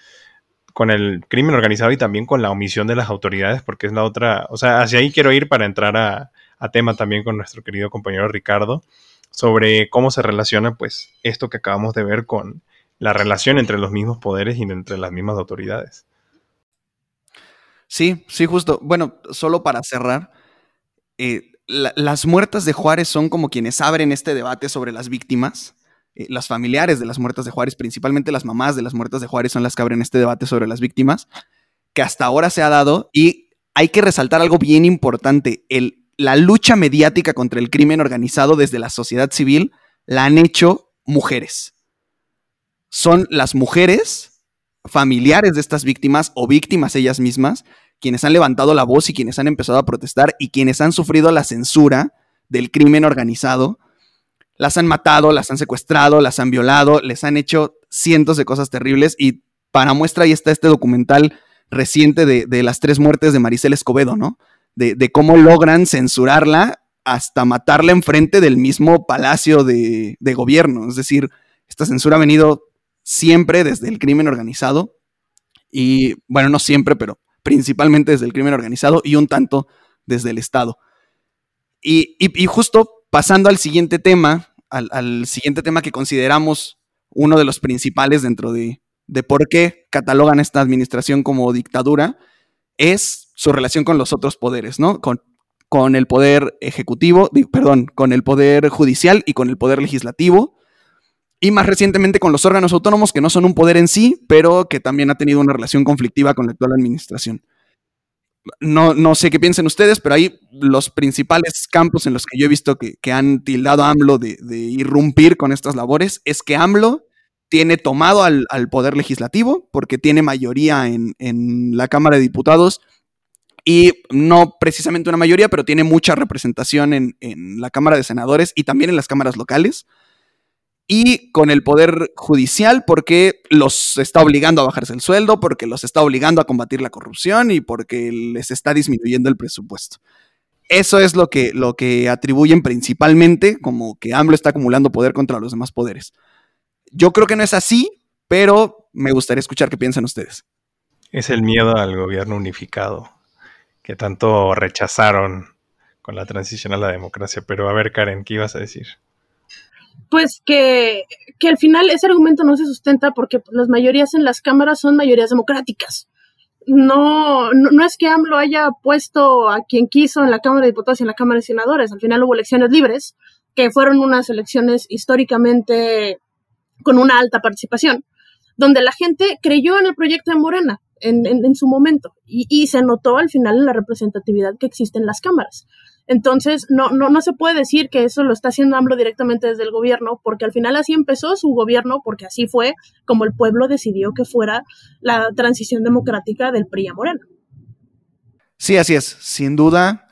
con el crimen organizado y también con la omisión de las autoridades, porque es la otra, o sea, hacia ahí quiero ir para entrar a, a tema también con nuestro querido compañero Ricardo, sobre cómo se relaciona pues esto que acabamos de ver con la relación entre los mismos poderes y entre las mismas autoridades. Sí, sí, justo. Bueno, solo para cerrar, eh, las muertas de Juárez son como quienes abren este debate sobre las víctimas. Eh, las familiares de las muertas de Juárez, principalmente las mamás de las muertas de Juárez, son las que abren este debate sobre las víctimas, que hasta ahora se ha dado. Y hay que resaltar algo bien importante. La lucha mediática contra el crimen organizado desde la sociedad civil la han hecho mujeres son las mujeres familiares de estas víctimas o víctimas ellas mismas quienes han levantado la voz y quienes han empezado a protestar y quienes han sufrido la censura del crimen organizado. Las han matado, las han secuestrado, las han violado, les han hecho cientos de cosas terribles y para muestra ahí está este documental reciente de, las tres muertes de Maricel Escobedo, ¿no? De, de, cómo logran censurarla hasta matarla enfrente del mismo palacio de, de gobierno. Es decir, esta censura ha venido siempre desde el crimen organizado y, bueno, no siempre, pero principalmente desde el crimen organizado y un tanto desde el Estado. Y, justo pasando al siguiente tema, al, siguiente tema que consideramos uno de los principales dentro de, de por qué catalogan esta administración como dictadura, es su relación con los otros poderes, ¿no? Con, con el poder ejecutivo, perdón, con el poder judicial y con el poder legislativo, y más recientemente con los órganos autónomos, que no son un poder en sí, pero que también ha tenido una relación conflictiva con la actual administración. No, no sé qué piensen ustedes, pero ahí los principales campos en los que yo he visto que, han tildado a AMLO de, irrumpir con estas labores es que AMLO tiene tomado al, poder legislativo, porque tiene mayoría en, la Cámara de Diputados, y no precisamente una mayoría, pero tiene mucha representación en, en la Cámara de Senadores y también en las cámaras locales y con el Poder Judicial porque los está obligando a bajarse el sueldo, porque los está obligando a combatir la corrupción y porque les está disminuyendo el presupuesto. Eso es lo que, lo que atribuyen principalmente como que AMLO está acumulando poder contra los demás poderes. Yo creo que no es así, pero me gustaría escuchar qué piensan ustedes. Es el miedo al gobierno unificado que tanto rechazaron con la transición a la democracia. Pero a ver, Karen, ¿qué ibas a decir? Pues que, que al final ese argumento no se sustenta porque las mayorías en las cámaras son mayorías democráticas. No, no, es que AMLO haya puesto a quien quiso en la Cámara de Diputados y en la Cámara de Senadores. Al final hubo elecciones libres, que fueron unas elecciones históricamente con una alta participación, donde la gente creyó en el proyecto de Morena en, en, su momento y, y, se notó al final en la representatividad que existe en las cámaras. Entonces, no, no, no se puede decir que eso lo está haciendo AMLO directamente desde el gobierno, porque al final así empezó su gobierno, porque así fue como el pueblo decidió que fuera la transición democrática del PRI a Morena. Sí, así es. Sin duda,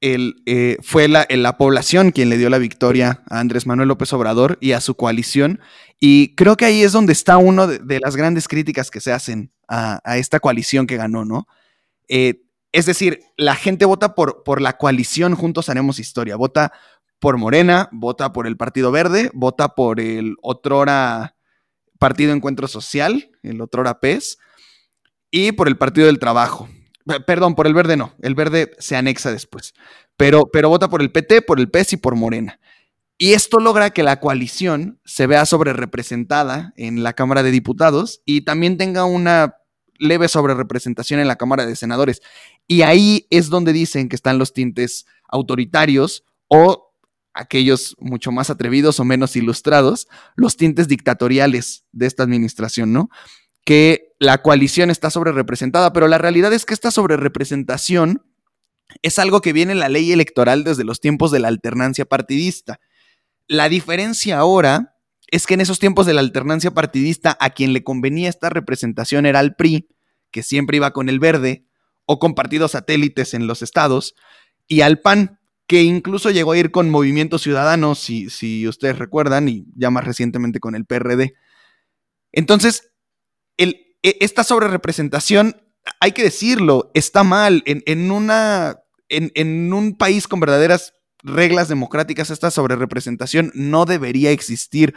el, eh, fue la, la, población quien le dio la victoria a Andrés Manuel López Obrador y a su coalición. Y creo que ahí es donde está una de, las grandes críticas que se hacen a, a esta coalición que ganó, ¿no? Eh, es decir, la gente vota por, por la coalición Juntos Haremos Historia. Vota por Morena, vota por el Partido Verde, vota por el otrora Partido Encuentro Social, el otrora PES, y por el Partido del Trabajo. Perdón, por el verde no, el verde se anexa después. Pero, pero vota por el PT, por el PES y por Morena. Y esto logra que la coalición se vea sobre representada en la Cámara de Diputados y también tenga una leve sobre representación en la Cámara de Senadores. Y ahí es donde dicen que están los tintes autoritarios o aquellos mucho más atrevidos o menos ilustrados, los tintes dictatoriales de esta administración, ¿no? Que la coalición está sobre representada, pero la realidad es que esta sobre representación es algo que viene en la ley electoral desde los tiempos de la alternancia partidista. La diferencia ahora es que en esos tiempos de la alternancia partidista a quien le convenía esta representación era el PRI, que siempre iba con el verde, o con partidos satélites en los estados, y al PAN, que incluso llegó a ir con Movimiento Ciudadano, si, si ustedes recuerdan, y ya más recientemente con el PRD. Entonces, e, esta sobrerepresentación, hay que decirlo, está mal. En, una, en, en un país con verdaderas reglas democráticas, esta sobrerepresentación no debería existir.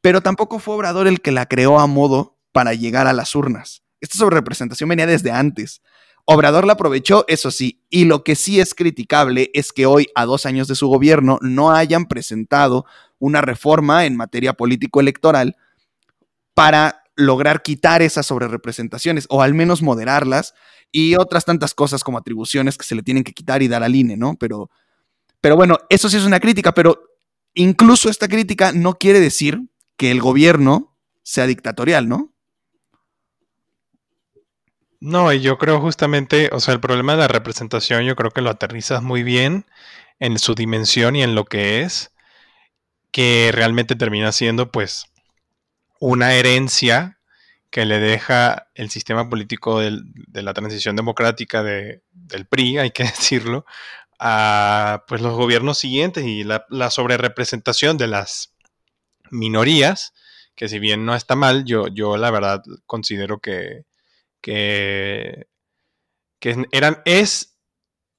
Pero tampoco fue Obrador el que la creó a modo para llegar a las urnas. Esta sobrerepresentación venía desde antes. Obrador la aprovechó, eso sí, y lo que sí es criticable es que hoy, a dos años de su gobierno, no hayan presentado una reforma en materia político-electoral para lograr quitar esas sobrerepresentaciones o al menos moderarlas y otras tantas cosas como atribuciones que se le tienen que quitar y dar al INE, ¿no? Pero, pero bueno, eso sí es una crítica, pero incluso esta crítica no quiere decir que el gobierno sea dictatorial, ¿no? No, y yo creo justamente, o sea, el problema de la representación yo creo que lo aterrizas muy bien en su dimensión y en lo que es, que realmente termina siendo pues una herencia que le deja el sistema político de la transición democrática del PRI, hay que decirlo, a pues los gobiernos siguientes y la, la sobrerepresentación de las minorías, que si bien no está mal, yo, yo la verdad considero que, que, eran, es,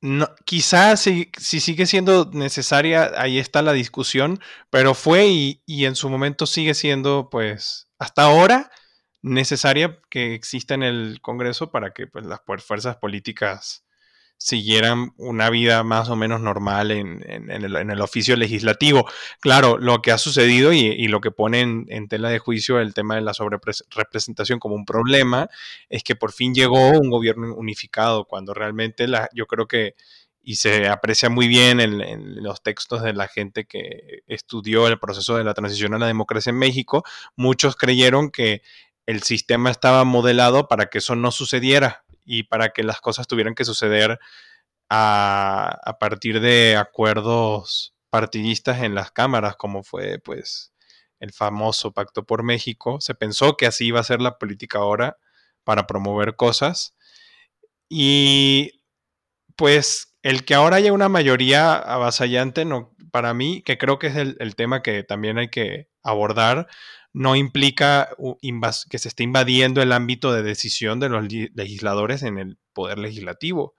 no, quizás si, si, sigue siendo necesaria, ahí está la discusión, pero fue y, y, en su momento sigue siendo, pues, hasta ahora necesaria que exista en el Congreso para que pues, las fuerzas políticas siguieran una vida más o menos normal en, el, oficio legislativo. Claro, lo que ha sucedido y, lo que pone en, tela de juicio el tema de la sobrerepresentación como un problema es que por fin llegó un gobierno unificado, cuando realmente la, yo creo que, y se aprecia muy bien en, en los textos de la gente que estudió el proceso de la transición a la democracia en México, muchos creyeron que el sistema estaba modelado para que eso no sucediera y para que las cosas tuvieran que suceder a, partir de acuerdos partidistas en las cámaras, como fue pues el famoso Pacto por México. Se pensó que así iba a ser la política ahora para promover cosas. Y pues el que ahora haya una mayoría avasallante, no, para mí, que creo que es el tema que también hay que abordar, no implica que se esté invadiendo el ámbito de decisión de los legisladores en el poder legislativo.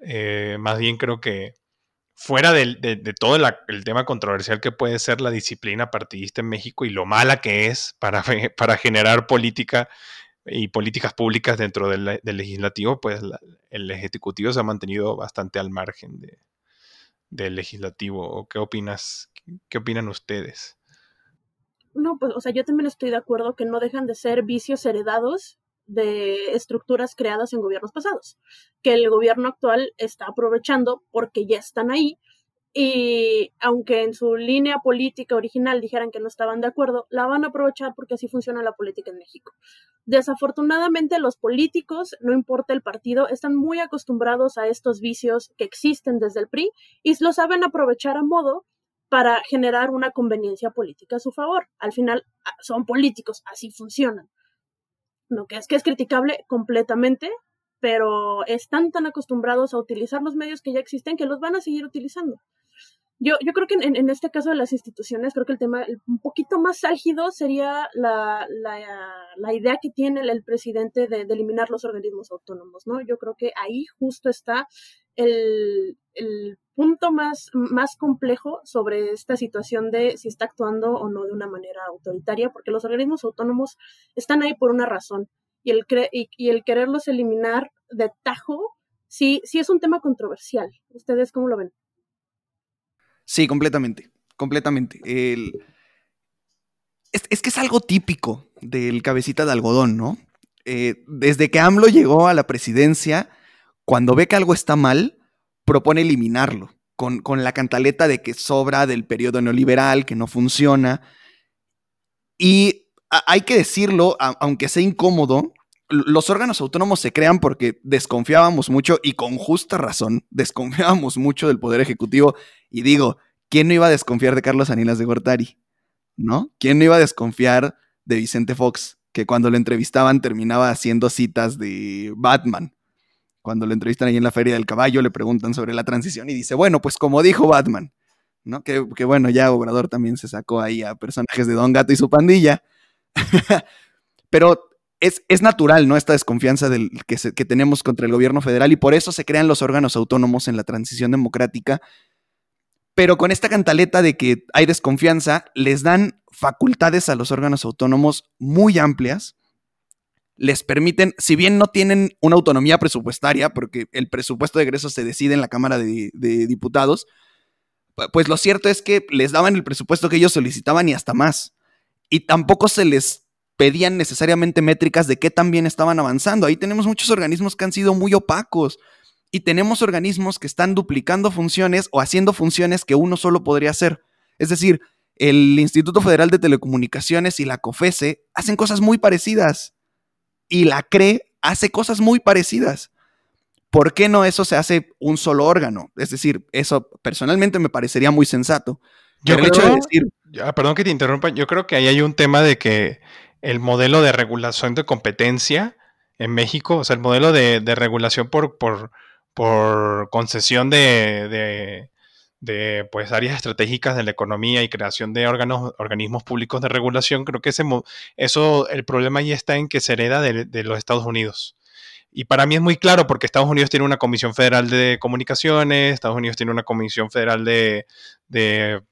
Eh, más bien creo que fuera de, todo el tema controversial que puede ser la disciplina partidista en México y lo mala que es para, para generar política y políticas públicas dentro del, legislativo, pues el ejecutivo se ha mantenido bastante al margen del legislativo. ¿Qué opinas? ¿Qué opinan ustedes? No, pues, o sea, yo también estoy de acuerdo que no dejan de ser vicios heredados de estructuras creadas en gobiernos pasados, que el gobierno actual está aprovechando porque ya están ahí y aunque en su línea política original dijeran que no estaban de acuerdo, la van a aprovechar porque así funciona la política en México. Desafortunadamente los políticos, no importa el partido, están muy acostumbrados a estos vicios que existen desde el PRI y lo saben aprovechar a modo para generar una conveniencia política a su favor. Al final ah, son políticos, así funcionan. No que es que es criticable completamente, pero están tan acostumbrados a utilizar los medios que ya existen que los van a seguir utilizando. Yo, creo que en, este caso de las instituciones, creo que el tema un poquito más álgido sería la, la, idea que tiene el, presidente de, de, eliminar los organismos autónomos, ¿no? Yo creo que ahí justo está el, el punto más, más complejo sobre esta situación de si está actuando o no de una manera autoritaria, porque los organismos autónomos están ahí por una razón y el, y, el quererlos eliminar de tajo, sí, sí es un tema controversial. ¿Ustedes cómo lo ven? Sí, completamente, completamente. Es, que es algo típico del cabecita de algodón, ¿no? Eh, desde que AMLO llegó a la presidencia, cuando ve que algo está mal, propone eliminarlo, con, la cantaleta de que sobra del periodo neoliberal, que no funciona. Y hay que decirlo, aunque sea incómodo, los órganos autónomos se crean porque desconfiábamos mucho y con justa razón, desconfiábamos mucho del Poder Ejecutivo. Y digo, ¿quién no iba a desconfiar de Carlos Anilas de Gortari? ¿No? ¿Quién no iba a desconfiar de Vicente Fox, que cuando lo entrevistaban terminaba haciendo citas de Batman? Cuando lo entrevistan ahí en la Feria del Caballo, le preguntan sobre la transición y dice, bueno, pues como dijo Batman, ¿no? Que, bueno, ya Obrador también se sacó ahí a personajes de Don Gato y su pandilla. Pero es, es natural, ¿no? Esta desconfianza del, que, que tenemos contra el gobierno federal y por eso se crean los órganos autónomos en la transición democrática. Pero con esta cantaleta de que hay desconfianza, les dan facultades a los órganos autónomos muy amplias les permiten, si bien no tienen una autonomía presupuestaria, porque el presupuesto de egresos se decide en la Cámara de, Diputados, pues lo cierto es que les daban el presupuesto que ellos solicitaban y hasta más. Y tampoco se les pedían necesariamente métricas de qué tan bien estaban avanzando. Ahí tenemos muchos organismos que han sido muy opacos y tenemos organismos que están duplicando funciones o haciendo funciones que uno solo podría hacer. Es decir, el Instituto Federal de Telecomunicaciones y la COFESE hacen cosas muy parecidas y la CRE hace cosas muy parecidas. ¿Por qué no eso se hace un solo órgano? Es decir, eso personalmente me parecería muy sensato. Yo creo, de decir, perdón que te interrumpa, yo creo que ahí hay un tema de que el modelo de regulación de competencia en México, o sea, el modelo de, regulación por, por, por concesión de, de pues áreas estratégicas de la economía y creación de órganos, organismos públicos de regulación, creo que ese, eso, el problema ahí está en que se hereda de, los Estados Unidos. Y para mí es muy claro porque Estados Unidos tiene una Comisión Federal de Comunicaciones, Estados Unidos tiene una Comisión Federal de, de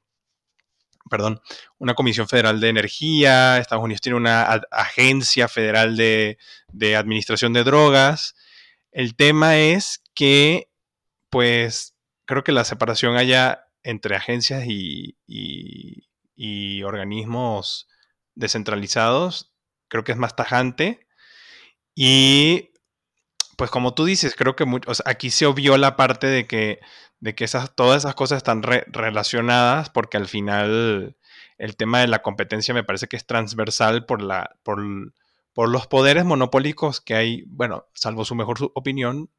perdón, una Comisión Federal de Energía, Estados Unidos tiene una Agencia Federal de, de Administración de Drogas. El tema es que, pues, creo que la separación haya entre agencias y, organismos descentralizados, creo que es más tajante. Y pues como tú dices, creo que aquí se obvió la parte de que, de que esas, todas esas cosas están relacionadas porque al final el tema de la competencia me parece que es transversal por, la, por, por los poderes monopólicos que hay, bueno, salvo su mejor opinión,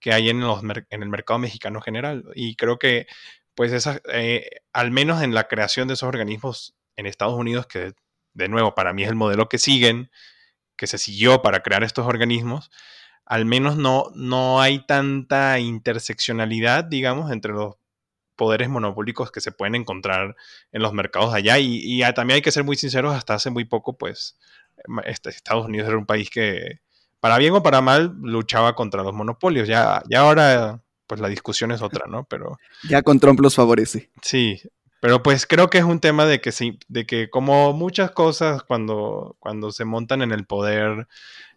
que hay en, el mercado mexicano general. Y creo que, pues, esa, eh, al menos en la creación de esos organismos en Estados Unidos, que de nuevo para mí es el modelo que siguen, que se siguió para crear estos organismos, al menos no, no hay tanta interseccionalidad, digamos, entre los poderes monopólicos que se pueden encontrar en los mercados allá. Y, y también hay que ser muy sinceros, hasta hace muy poco, pues, este, Estados Unidos era un país que para bien o para mal, luchaba contra los monopolios. Ya, ya ahora, pues la discusión es otra, ¿no? Pero. Ya con Trump los favorece. Sí. Pero pues creo que es un tema de que sí, de que como muchas cosas cuando, cuando se montan en el poder,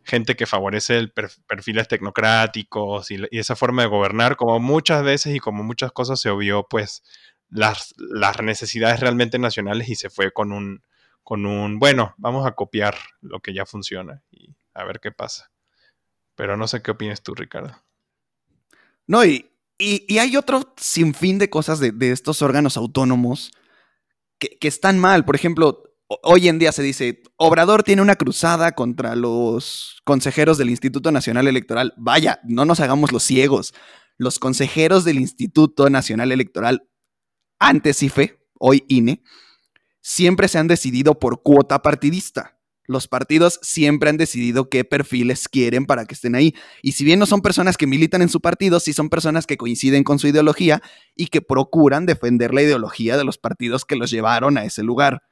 gente que favorece el perfiles tecnocráticos y, esa forma de gobernar, como muchas veces y como muchas cosas se obvió, pues las, las necesidades realmente nacionales y se fue con un, con un, bueno, vamos a copiar lo que ya funciona y a ver qué pasa. Pero no sé qué opinas tú, Ricardo. No, y, y, hay otro sinfín de cosas de, estos órganos autónomos que, están mal. Por ejemplo, hoy en día se dice, Obrador tiene una cruzada contra los consejeros del Instituto Nacional Electoral. Vaya, no nos hagamos los ciegos. Los consejeros del Instituto Nacional Electoral, antes IFE, hoy INE, siempre se han decidido por cuota partidista. Los partidos siempre han decidido qué perfiles quieren para que estén ahí. Y si bien no son personas que militan en su partido, sí son personas que coinciden con su ideología y que procuran defender la ideología de los partidos que los llevaron a ese lugar.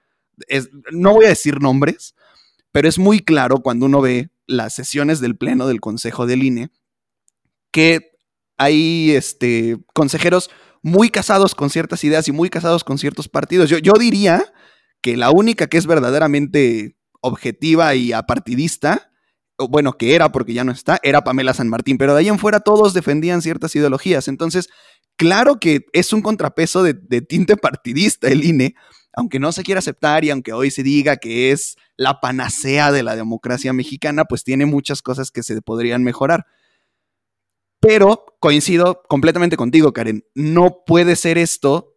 no voy a decir nombres, pero es muy claro cuando uno ve las sesiones del Pleno del Consejo del INE que hay este, consejeros muy casados con ciertas ideas y muy casados con ciertos partidos. Yo, yo diría que la única que es verdaderamente objetiva y apartidista, bueno, que era porque ya no está, era Pamela San Martín, pero de ahí en fuera todos defendían ciertas ideologías. Entonces, claro que es un contrapeso de, tinte partidista el INE, aunque no se quiera aceptar y aunque hoy se diga que es la panacea de la democracia mexicana, pues tiene muchas cosas que se podrían mejorar. Pero coincido completamente contigo, Karen, no puede ser esto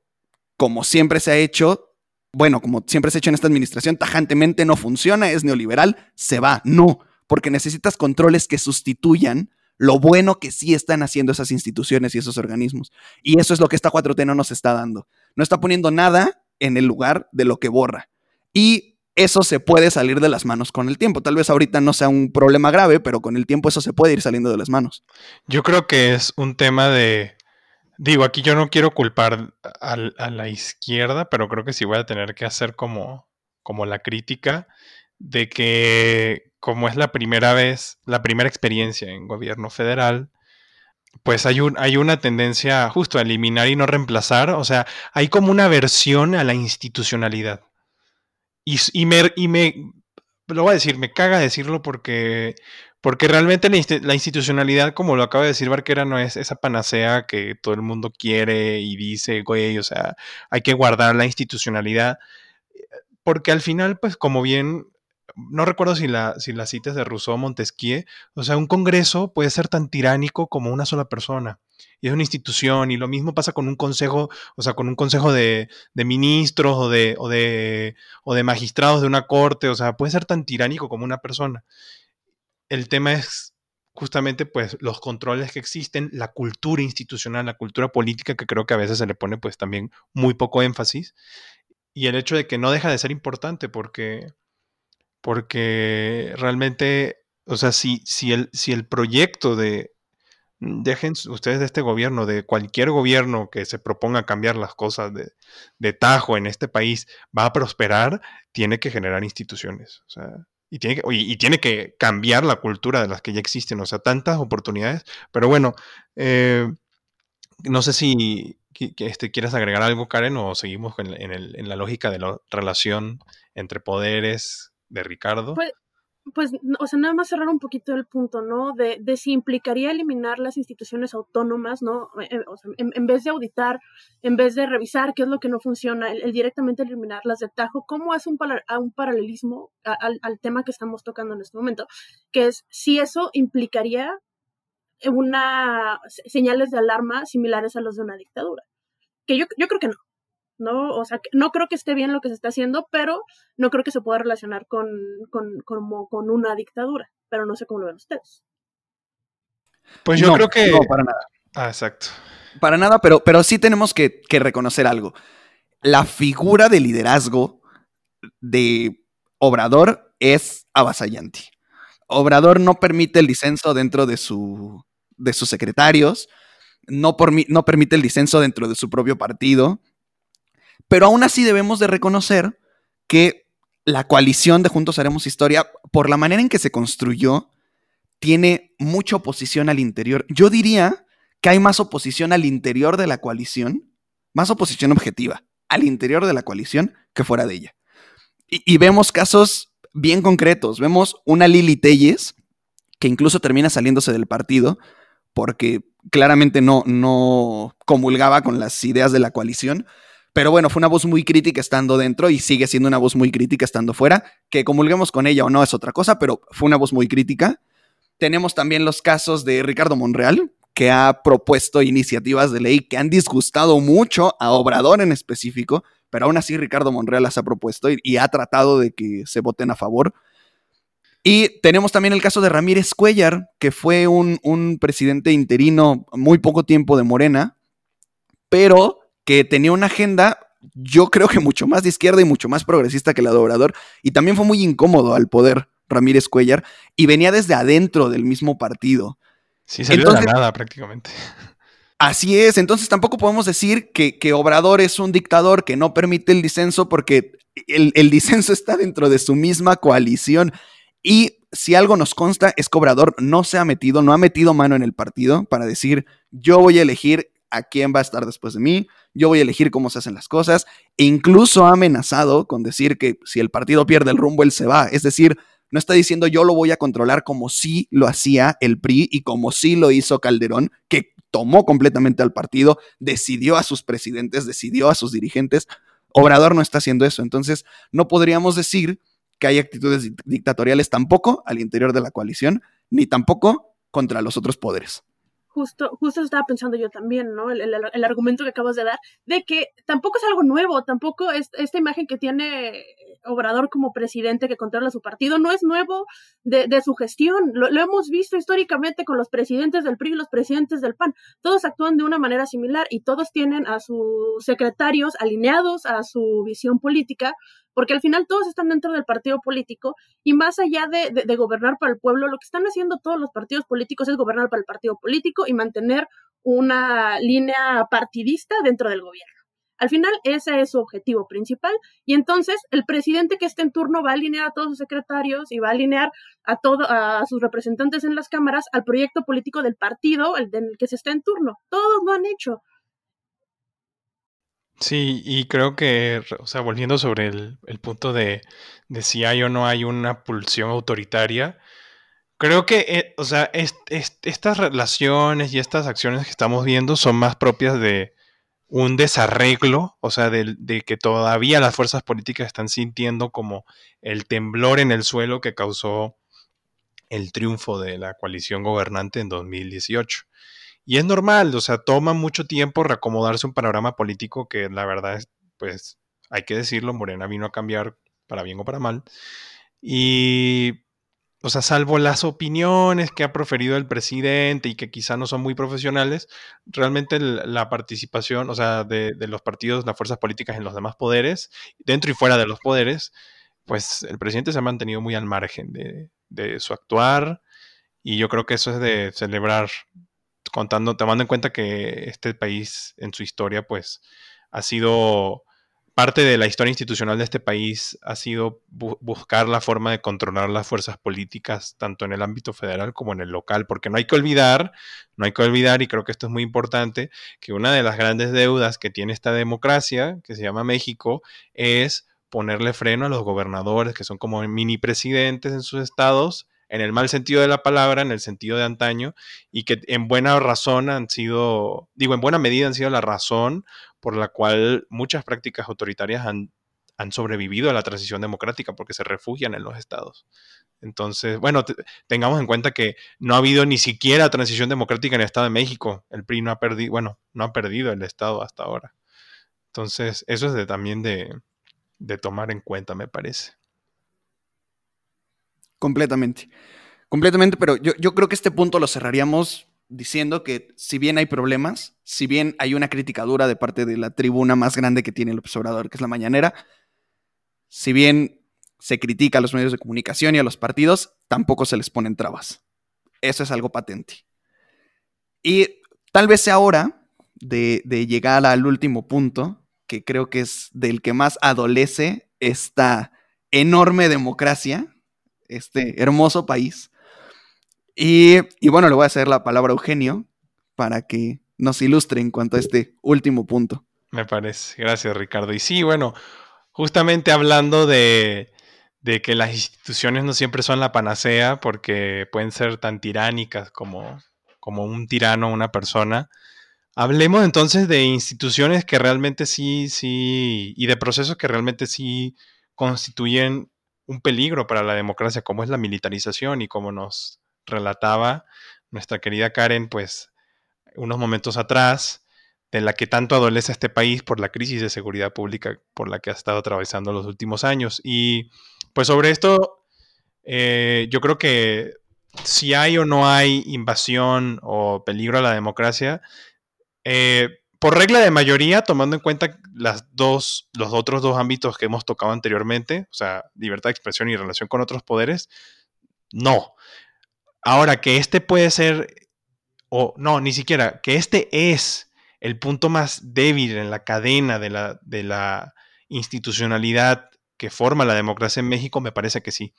como siempre se ha hecho bueno, como siempre se ha hecho en esta administración, tajantemente no funciona, es neoliberal, se va. No, porque necesitas controles que sustituyan lo bueno que sí están haciendo esas instituciones y esos organismos. Y eso es lo que esta 4T no nos está dando. No está poniendo nada en el lugar de lo que borra. Y eso se puede salir de las manos con el tiempo. Tal vez ahorita no sea un problema grave, pero con el tiempo eso se puede ir saliendo de las manos. Yo creo que es un tema de Digo, aquí yo no quiero culpar a, la izquierda, pero creo que sí voy a tener que hacer como, la crítica de que como es la primera vez, la primera experiencia en gobierno federal, pues hay, un, hay una tendencia justo a eliminar y no reemplazar. O sea, hay como una aversión a la institucionalidad. Y, y, me, y me, lo voy a decir, me caga decirlo porque, porque realmente la, institucionalidad, como lo acaba de decir Barquera, no es esa panacea que todo el mundo quiere y dice, güey, o sea, hay que guardar la institucionalidad. Porque al final, pues como bien no recuerdo si la, si la de Rousseau Montesquieu, o sea, un congreso puede ser tan tiránico como una sola persona. Y es una institución, y lo mismo pasa con un consejo, o sea, con un consejo de, ministros o de, o, de, o de magistrados de una corte, o sea, puede ser tan tiránico como una persona. El tema es justamente pues los controles que existen, la cultura institucional, la cultura política que creo que a veces se le pone pues también muy poco énfasis y el hecho de que no deja de ser importante porque porque realmente, o sea, si, si, el, si el proyecto de, dejen ustedes de este gobierno, de cualquier gobierno que se proponga cambiar las cosas de, de, tajo en este país, va a prosperar, tiene que generar instituciones. O sea, y tiene, que, y, tiene que cambiar la cultura de las que ya existen. O sea, tantas oportunidades. Pero bueno, eh, no sé si que, este, quieres agregar algo, Karen, o seguimos en, en, el, en la lógica de la relación entre poderes de Ricardo. Pues, pues, o sea, nada más cerrar un poquito el punto, ¿no? De, de si implicaría eliminar las instituciones autónomas, ¿no? Eh, eh, o sea, en, vez de auditar, en vez de revisar qué es lo que no funciona, el, directamente eliminarlas de tajo, ¿cómo hace un, un paralelismo al, al tema que estamos tocando en este momento? Que es si eso implicaría una señales de alarma similares a los de una dictadura. Que yo, yo creo que no. ¿No? O sea, no creo que esté bien lo que se está haciendo, pero no creo que se pueda relacionar con, con, con una dictadura, pero no sé cómo lo ven ustedes. Pues yo creo que... No, para nada. Ah, exacto. Para nada, pero, pero sí tenemos que, que reconocer algo. La figura de liderazgo de Obrador es avasallante. Obrador no permite el disenso dentro de, su, de sus secretarios, no, por, no permite el disenso dentro de su propio partido, pero aún así debemos de reconocer que la coalición de Juntos Haremos Historia, por la manera en que se construyó, tiene mucha oposición al interior. Yo diría que hay más oposición al interior de la coalición, más oposición objetiva al interior de la coalición que fuera de ella. Y, vemos casos bien concretos. Vemos una Lili Telles, que incluso termina saliéndose del partido, porque claramente no, no comulgaba con las ideas de la coalición. Pero bueno, fue una voz muy crítica estando dentro y sigue siendo una voz muy crítica estando fuera. Que comulguemos con ella o no es otra cosa, pero fue una voz muy crítica. Tenemos también los casos de Ricardo Monreal, que ha propuesto iniciativas de ley que han disgustado mucho a Obrador en específico, pero aún así Ricardo Monreal las ha propuesto y, ha tratado de que se voten a favor. Y tenemos también el caso de Ramírez Cuellar, que fue un, un presidente interino muy poco tiempo de Morena, pero que tenía una agenda, yo creo que mucho más de izquierda y mucho más progresista que la de Obrador, y también fue muy incómodo al poder Ramírez Cuellar, y venía desde adentro del mismo partido. Sí, salió de la nada prácticamente. Así es, entonces tampoco podemos decir que, que, Obrador es un dictador que no permite el disenso porque el, el disenso está dentro de su misma coalición. Y si algo nos consta es que Obrador no se ha metido, no ha metido mano en el partido para decir yo voy a elegir a quién va a estar después de mí, yo voy a elegir cómo se hacen las cosas, e incluso ha amenazado con decir que si el partido pierde el rumbo, él se va. Es decir, no está diciendo yo lo voy a controlar como sí lo hacía el PRI y como sí lo hizo Calderón, que tomó completamente al partido, decidió a sus presidentes, decidió a sus dirigentes. Obrador no está haciendo eso. Entonces, no podríamos decir que hay actitudes dictatoriales tampoco al interior de la coalición, ni tampoco contra los otros poderes justo, justo estaba pensando yo también, ¿no? El, el, argumento que acabas de dar, de que tampoco es algo nuevo, tampoco es, esta imagen que tiene Obrador como presidente que controla su partido no es nuevo de, de su gestión, lo, lo, hemos visto históricamente con los presidentes del PRI y los presidentes del PAN, todos actúan de una manera similar y todos tienen a sus secretarios alineados a su visión política, porque al final todos están dentro del partido político y más allá de, gobernar para el pueblo, lo que están haciendo todos los partidos políticos es gobernar para el partido político y mantener una línea partidista dentro del gobierno. Al final, ese es su objetivo principal. Y entonces, el presidente que esté en turno va a alinear a todos sus secretarios y va a alinear a, todo, a sus representantes en las cámaras al proyecto político del partido en el que se está en turno. Todos lo han hecho. Sí, y creo que, o sea, volviendo sobre el, punto de, si hay o no hay una pulsión autoritaria, creo que, eh, o sea, estas relaciones y estas acciones que estamos viendo son más propias de un desarreglo, o sea, de, de, que todavía las fuerzas políticas están sintiendo como el temblor en el suelo que causó el triunfo de la coalición gobernante en 2018. Y es normal, o sea, toma mucho tiempo reacomodarse un panorama político que la verdad es, pues, hay que decirlo, Morena vino a cambiar para bien o para mal. Y, o sea, salvo las opiniones que ha proferido el presidente y que quizá no son muy profesionales, realmente la participación, o sea, de, los partidos, las fuerzas políticas en los demás poderes, dentro y fuera de los poderes, pues el presidente se ha mantenido muy al margen de, su actuar. Y yo creo que eso es de celebrar contando, tomando en cuenta que este país en su historia, pues, ha sido parte de la historia institucional de este país ha sido buscar la forma de controlar las fuerzas políticas tanto en el ámbito federal como en el local, porque no hay que olvidar, no hay que olvidar, y creo que esto es muy importante, que una de las grandes deudas que tiene esta democracia, que se llama México, es ponerle freno a los gobernadores, que son como mini presidentes en sus estados, en el mal sentido de la palabra, en el sentido de antaño, y que en buena razón han sido, digo, en buena medida han sido la razón por la cual muchas prácticas autoritarias han, han sobrevivido a la transición democrática, porque se refugian en los estados. Entonces, bueno, tengamos en cuenta que no ha habido ni siquiera transición democrática en el Estado de México. El PRI no ha perdido, bueno, no ha perdido el Estado hasta ahora. Entonces, eso es también de, de tomar en cuenta, me parece. Completamente. Completamente, pero yo, creo que este punto lo cerraríamos diciendo que si bien hay problemas, si bien hay una crítica dura de parte de la tribuna más grande que tiene el observador, que es la mañanera, si bien se critica a los medios de comunicación y a los partidos, tampoco se les ponen trabas. Eso es algo patente. Y tal vez sea hora de, de llegar al último punto, que creo que es del que más adolece esta enorme democracia este hermoso país. Y, bueno, le voy a hacer la palabra a Eugenio para que nos ilustre en cuanto a este último punto. Me parece. Gracias, Ricardo. Y sí, bueno, justamente hablando de, que las instituciones no siempre son la panacea porque pueden ser tan tiránicas como, como un tirano una persona. Hablemos entonces de instituciones que realmente sí, sí, y de procesos que realmente sí constituyen un peligro para la democracia, como es la militarización y como nos relataba nuestra querida Karen, pues unos momentos atrás, de la que tanto adolece este país por la crisis de seguridad pública por la que ha estado atravesando los últimos años. Y pues sobre esto, eh, yo creo que si hay o no hay invasión o peligro a la democracia, eh, por regla de mayoría, tomando en cuenta las dos, los otros dos ámbitos que hemos tocado anteriormente, o sea, libertad de expresión y relación con otros poderes, no. Ahora, que este puede ser, o no, ni siquiera, que este es el punto más débil en la cadena de la, de la institucionalidad que forma la democracia en México, me parece que sí.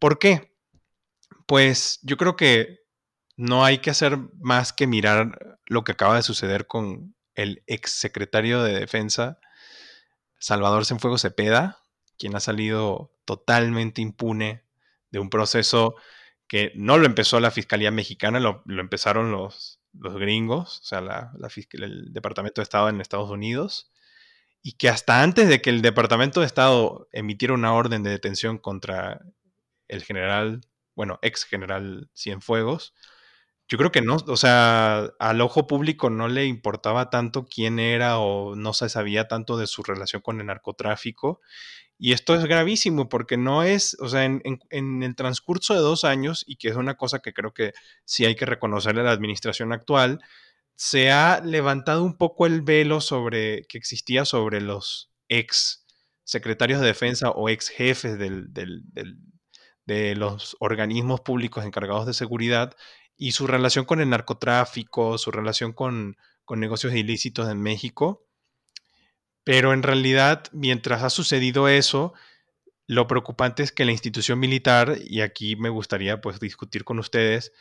¿Por qué? Pues yo creo que no hay que hacer más que mirar lo que acaba de suceder con el exsecretario de Defensa, Salvador Senfuego Cepeda, quien ha salido totalmente impune de un proceso que no lo empezó la Fiscalía Mexicana, lo, empezaron los, los, gringos, o sea, la, el Departamento de Estado en Estados Unidos, y que hasta antes de que el Departamento de Estado emitiera una orden de detención contra el general, bueno, ex general Cienfuegos, yo creo que no, o sea, al ojo público no le importaba tanto quién era o no se sabía tanto de su relación con el narcotráfico. Y esto es gravísimo porque no es, o sea, en, el transcurso de dos años, y que es una cosa que creo que sí hay que reconocerle a la administración actual, se ha levantado un poco el velo sobre que existía sobre los ex secretarios de defensa o ex jefes de los organismos públicos encargados de seguridad y su relación con el narcotráfico, su relación con, negocios ilícitos en México. Pero en realidad, mientras ha sucedido eso, lo preocupante es que la institución militar, y aquí me gustaría pues discutir con ustedes,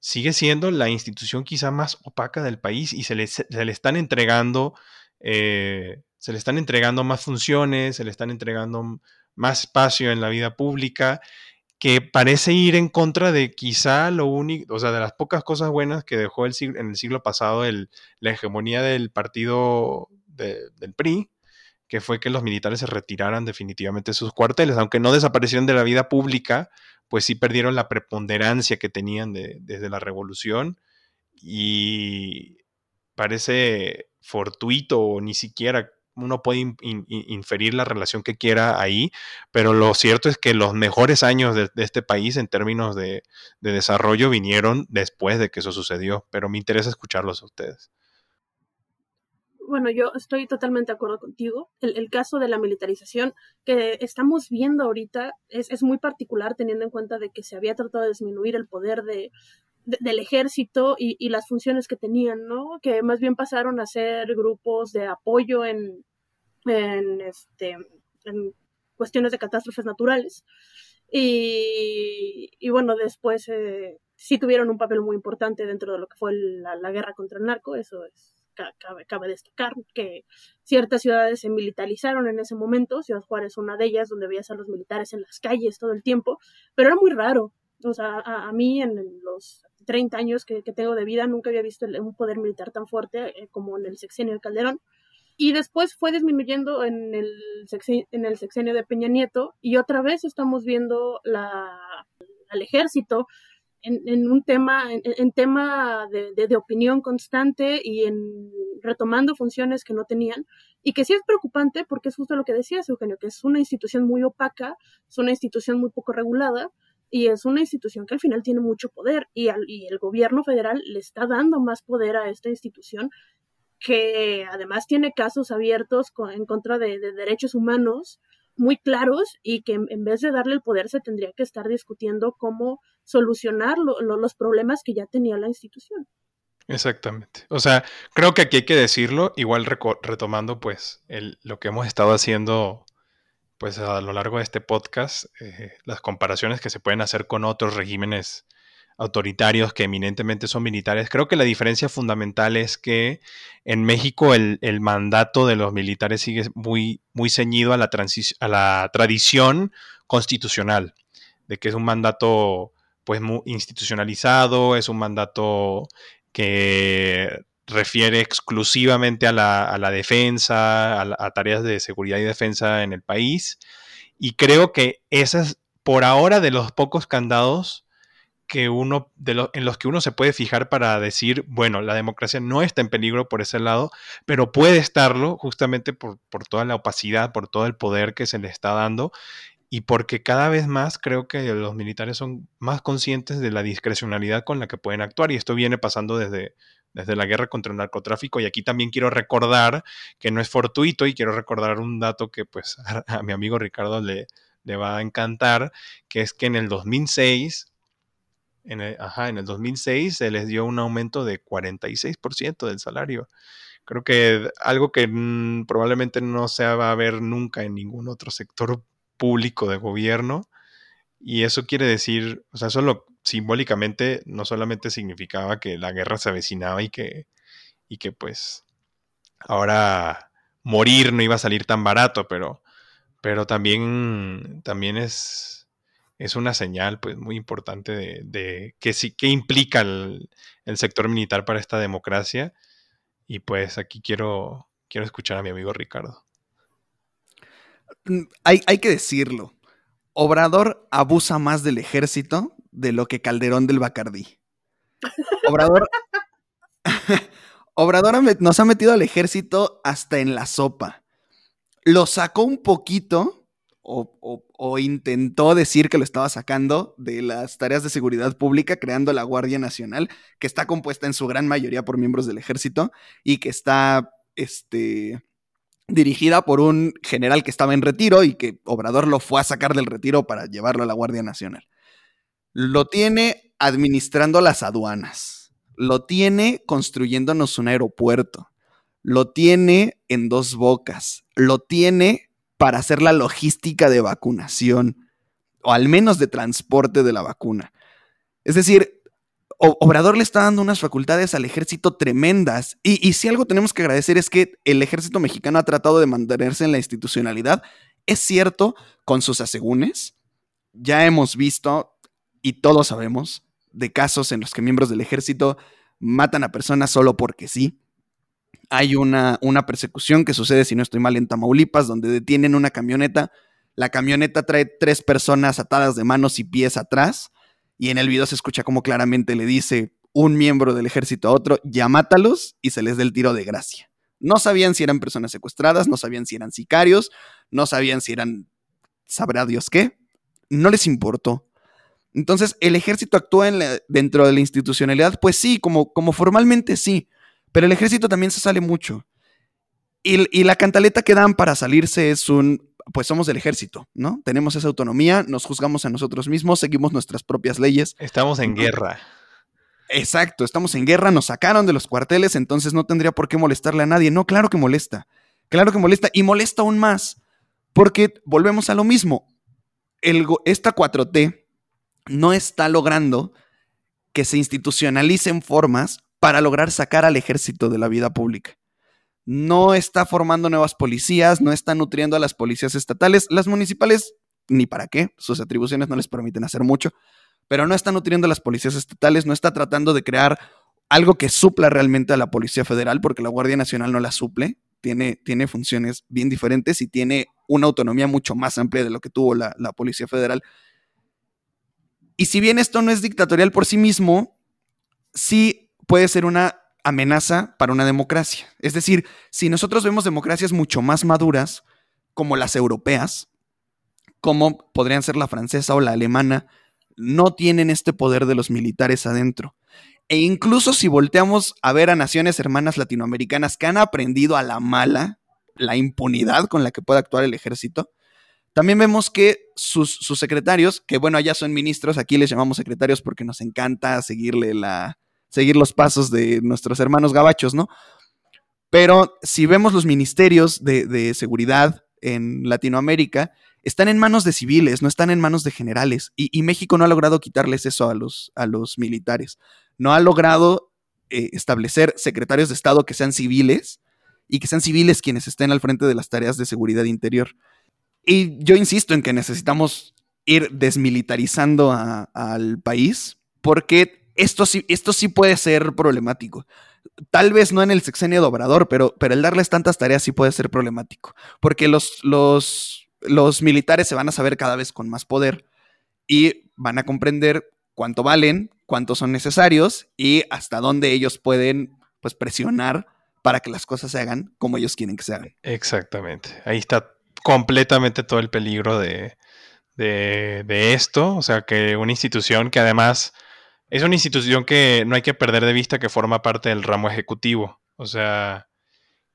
sigue siendo la institución quizá más opaca del país y se le, se le están entregando eh, se le están entregando más funciones, se le están entregando más espacio en la vida pública, que parece ir en contra de quizá lo único, o sea, de las pocas cosas buenas que dejó el en el siglo pasado el, la hegemonía del partido del PRI, que fue que los militares se retiraran definitivamente de sus cuarteles, aunque no desaparecieron de la vida pública, pues sí perdieron la preponderancia que tenían desde la revolución y parece fortuito o ni siquiera uno puede inferir la relación que quiera ahí, pero lo cierto es que los mejores años de, este país en términos de, desarrollo vinieron después de que eso sucedió, pero me interesa escucharlos a ustedes. Bueno, yo estoy totalmente de acuerdo contigo. El, caso de la militarización que estamos viendo ahorita es, muy particular teniendo en cuenta de que se había tratado de disminuir el poder de, del ejército y, las funciones que tenían, ¿no? Que más bien pasaron a ser grupos de apoyo en, en, este, en cuestiones de catástrofes naturales. Y, y bueno, después eh, sí tuvieron un papel muy importante dentro de lo que fue la, la guerra contra el narco, eso es Cabe, cabe, destacar que ciertas ciudades se militarizaron en ese momento, Ciudad Juárez una de ellas, donde veías a los militares en las calles todo el tiempo, pero era muy raro. O sea, a, a mí en los 30 años que, tengo de vida, nunca había visto un poder militar tan fuerte eh, como en el sexenio de Calderón. Y después fue disminuyendo en el, sexenio, en el sexenio de Peña Nieto y otra vez estamos viendo la, al ejército en, un tema, en, tema de, de, opinión constante y en retomando funciones que no tenían y que sí es preocupante porque es justo lo que decías, Eugenio, que es una institución muy opaca, es una institución muy poco regulada y es una institución que al final tiene mucho poder y, el gobierno federal le está dando más poder a esta institución que además tiene casos abiertos en contra de, derechos humanos muy claros y que en, vez de darle el poder se tendría que estar discutiendo cómo solucionar los problemas que ya tenía la institución. Exactamente. O sea, creo que aquí hay que decirlo, igual retomando pues el, lo que hemos estado haciendo pues a lo largo de este podcast, eh, las comparaciones que se pueden hacer con otros regímenes autoritarios que eminentemente son militares. Creo que la diferencia fundamental es que en México el, mandato de los militares sigue muy, muy ceñido a la, a la tradición constitucional, de que es un mandato pues muy institucionalizado, es un mandato que refiere exclusivamente a la, defensa, a, tareas de seguridad y defensa en el país. Y creo que esa es, por ahora, de los pocos candados que uno, de en los que uno se puede fijar para decir, bueno, la democracia no está en peligro por ese lado, pero puede estarlo justamente por, por toda la opacidad, por todo el poder que se le está dando y porque cada vez más creo que los militares son más conscientes de la discrecionalidad con la que pueden actuar y esto viene pasando desde, desde la guerra contra el narcotráfico. Y aquí también quiero recordar que no es fortuito y quiero recordar un dato que pues a, mi amigo Ricardo le, le, va a encantar, que es que en el 2006, en el, ajá, en el 2006 se les dio un aumento de 46% del salario. Creo que algo que mm, probablemente no se va a ver nunca en ningún otro sector público de gobierno. Y eso quiere decir, o sea, solo simbólicamente no solamente significaba que la guerra se avecinaba y que, y que pues ahora morir no iba a salir tan barato, pero, pero también, también es, es una señal pues muy importante de, de que sí, que implica el, el, sector militar para esta democracia. Y pues aquí quiero, quiero escuchar a mi amigo Ricardo. Hay, hay que decirlo. Obrador abusa más del ejército de lo que Calderón del Bacardí. Obrador, Obrador nos ha metido al ejército hasta en la sopa. Lo sacó un poquito, o, intentó decir que lo estaba sacando de las tareas de seguridad pública, creando la Guardia Nacional, que está compuesta en su gran mayoría por miembros del ejército y que está este, dirigida por un general que estaba en retiro y que Obrador lo fue a sacar del retiro para llevarlo a la Guardia Nacional. Lo tiene administrando las aduanas. Lo tiene construyéndonos un aeropuerto. Lo tiene en dos bocas. lo tiene para hacer la logística de vacunación, o al menos de transporte de la vacuna. Es decir, Obrador le está dando unas facultades al ejército tremendas. Y, si algo tenemos que agradecer es que el ejército mexicano ha tratado de mantenerse en la institucionalidad. Es cierto, con sus asegúnes, ya hemos visto, y todos sabemos, de casos en los que miembros del ejército matan a personas solo porque sí. Hay una, una persecución que sucede, si no estoy mal, en Tamaulipas, donde detienen una camioneta. La camioneta trae tres personas atadas de manos y pies atrás y en el video se escucha como claramente le dice un miembro del ejército a otro, ya mátalos y se les dé el tiro de gracia. No sabían si eran personas secuestradas, no sabían si eran sicarios, no sabían si eran, sabrá Dios qué, no les importó. Entonces, ¿el ejército actúa dentro de la institucionalidad? Pues sí, como, como formalmente sí, pero el ejército también se sale mucho. y la cantaleta que dan para salirse es un pues somos del ejército, ¿no? Tenemos esa autonomía, nos juzgamos a nosotros mismos, seguimos nuestras propias leyes. Estamos en guerra. Exacto, estamos en guerra, nos sacaron de los cuarteles, entonces no tendría por qué molestarle a nadie. No, claro que molesta. Claro que molesta y molesta aún más, porque volvemos a lo mismo. El, esta 4T no está logrando que se institucionalicen formas para lograr sacar al ejército de la vida pública no está formando nuevas policías, no está nutriendo a las policías estatales. Las municipales, ni para qué, sus atribuciones no les permiten hacer mucho, pero no está nutriendo a las policías estatales, no está tratando de crear algo que supla realmente a la Policía Federal, porque la Guardia Nacional no la suple, tiene, tiene funciones bien diferentes y tiene una autonomía mucho más amplia de lo que tuvo la, la Policía Federal. Y si bien esto no es dictatorial por sí mismo, sí puede ser una amenaza para una democracia. Es decir, si nosotros vemos democracias mucho más maduras, como las europeas, como podrían ser la francesa o la alemana, no tienen este poder de los militares adentro. E incluso si volteamos a ver a naciones hermanas latinoamericanas que han aprendido a la mala la impunidad con la que puede actuar el ejército, también vemos que sus, secretarios, que bueno, allá son ministros, aquí les llamamos secretarios porque nos encanta seguirle la, seguir los pasos de nuestros hermanos gabachos, ¿no? Pero si vemos los ministerios de, seguridad en Latinoamérica, están en manos de civiles, no están en manos de generales. Y, México no ha logrado quitarles eso a los, a los militares. No ha logrado eh, establecer secretarios de Estado que sean civiles y que sean civiles quienes estén al frente de las tareas de seguridad interior. Y yo insisto en que necesitamos ir desmilitarizando al país porque esto sí, esto sí puede ser problemático. Tal vez no en el sexenio de Obrador, pero, pero el darles tantas tareas sí puede ser problemático. Porque los, los, los militares se van a saber cada vez con más poder y van a comprender cuánto valen, cuántos son necesarios y hasta dónde ellos pueden pues, presionar para que las cosas se hagan como ellos quieren que se hagan. Exactamente. Ahí está completamente todo el peligro de, de, de esto. O sea, que una institución que además es una institución que no hay que perder de vista que forma parte del ramo ejecutivo. O sea,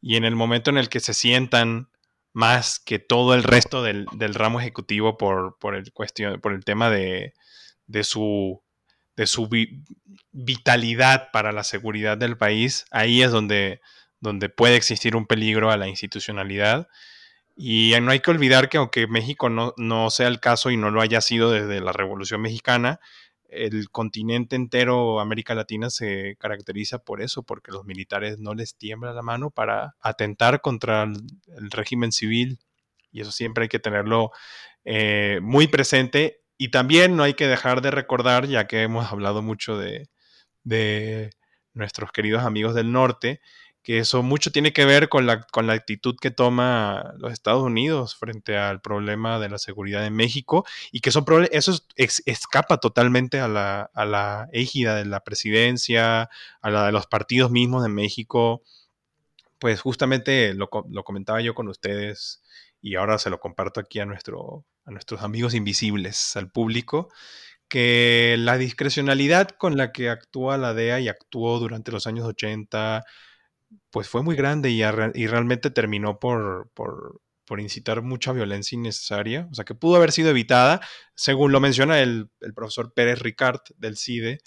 y en el momento en el que se sientan más que todo el resto del, ramo ejecutivo por, el cuestión, por el tema de, su, de su vitalidad para la seguridad del país, ahí es donde, donde puede existir un peligro a la institucionalidad. Y no hay que olvidar que aunque México no, no sea el caso y no lo haya sido desde la Revolución Mexicana, el continente entero, América Latina, se caracteriza por eso, porque los militares no les tiembla la mano para atentar contra el, régimen civil. Y eso siempre hay que tenerlo eh, muy presente. Y también no hay que dejar de recordar, ya que hemos hablado mucho de, de nuestros queridos amigos del norte, que eso mucho tiene que ver con la, con la actitud que toma los Estados Unidos frente al problema de la seguridad en México y que eso, eso escapa totalmente a la, a la égida de la presidencia, a la de los partidos mismos de México. Pues justamente lo, lo comentaba yo con ustedes y ahora se lo comparto aquí a, nuestro, a nuestros amigos invisibles, al público que la discrecionalidad con la que actúa la DEA y actuó durante los años 80, pues fue muy grande y, realmente terminó por, incitar mucha violencia innecesaria, o sea que pudo haber sido evitada, según lo menciona el, profesor Pérez Ricard del CIDE,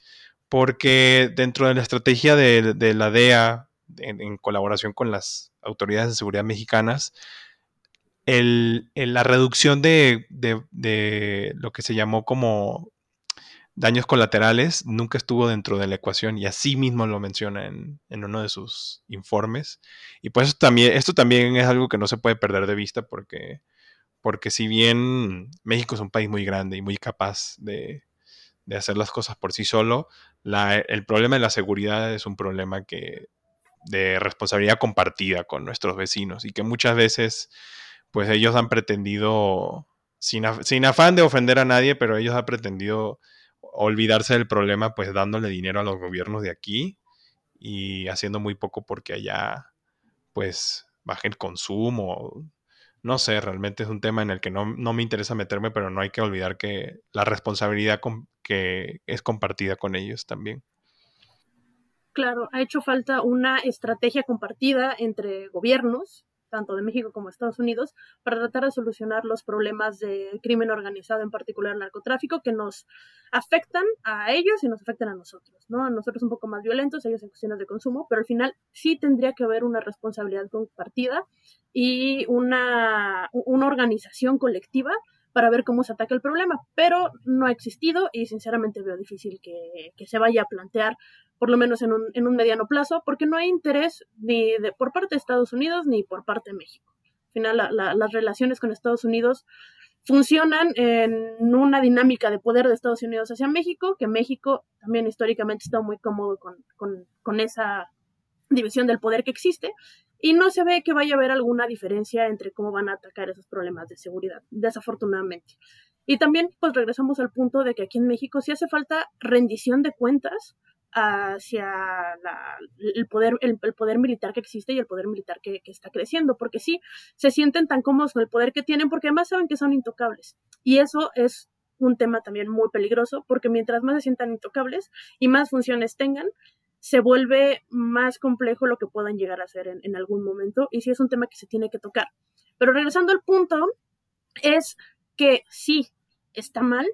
porque dentro de la estrategia de, la DEA, en, colaboración con las autoridades de seguridad mexicanas, la reducción de, lo que se llamó como daños colaterales nunca estuvo dentro de la ecuación y así mismo lo menciona en, uno de sus informes. Y pues también, esto también es algo que no se puede perder de vista porque, porque si bien México es un país muy grande y muy capaz de, hacer las cosas por sí solo, el problema de la seguridad es un problema que de responsabilidad compartida con nuestros vecinos y que muchas veces pues ellos han pretendido, sin, sin afán de ofender a nadie, pero ellos han pretendido olvidarse del problema pues dándole dinero a los gobiernos de aquí y haciendo muy poco porque allá pues baje el consumo. No sé, realmente es un tema en el que no, me interesa meterme, pero no hay que olvidar que la responsabilidad que es compartida con ellos también. Claro, ha hecho falta una estrategia compartida entre gobiernos tanto de México como de Estados Unidos, para tratar de solucionar los problemas de crimen organizado, en particular narcotráfico, que nos afectan a ellos y nos afectan a nosotros, ¿no? A nosotros un poco más violentos, ellos en cuestiones de consumo, pero al final sí tendría que haber una responsabilidad compartida y una, una organización colectiva para ver cómo se ataca el problema, pero no ha existido y sinceramente veo difícil que, que se vaya a plantear por lo menos en un, en un mediano plazo, porque no hay interés ni de, por parte de Estados Unidos ni por parte de México. Al final, las relaciones con Estados Unidos funcionan en una dinámica de poder de Estados Unidos hacia México, que México también históricamente está muy cómodo con, con, con esa división del poder que existe, y no se ve que vaya a haber alguna diferencia entre cómo van a atacar esos problemas de seguridad, desafortunadamente. Y también, pues regresamos al punto de que aquí en México sí hace falta rendición de cuentas hacia el, poder, el, poder militar que existe y el poder militar que, está creciendo, porque sí, se sienten tan cómodos con el poder que tienen, porque además saben que son intocables. Y eso es un tema también muy peligroso, porque mientras más se sientan intocables y más funciones tengan, se vuelve más complejo lo que puedan llegar a hacer en, en algún momento, y sí es un tema que se tiene que tocar. Pero regresando al punto, es que sí, está mal,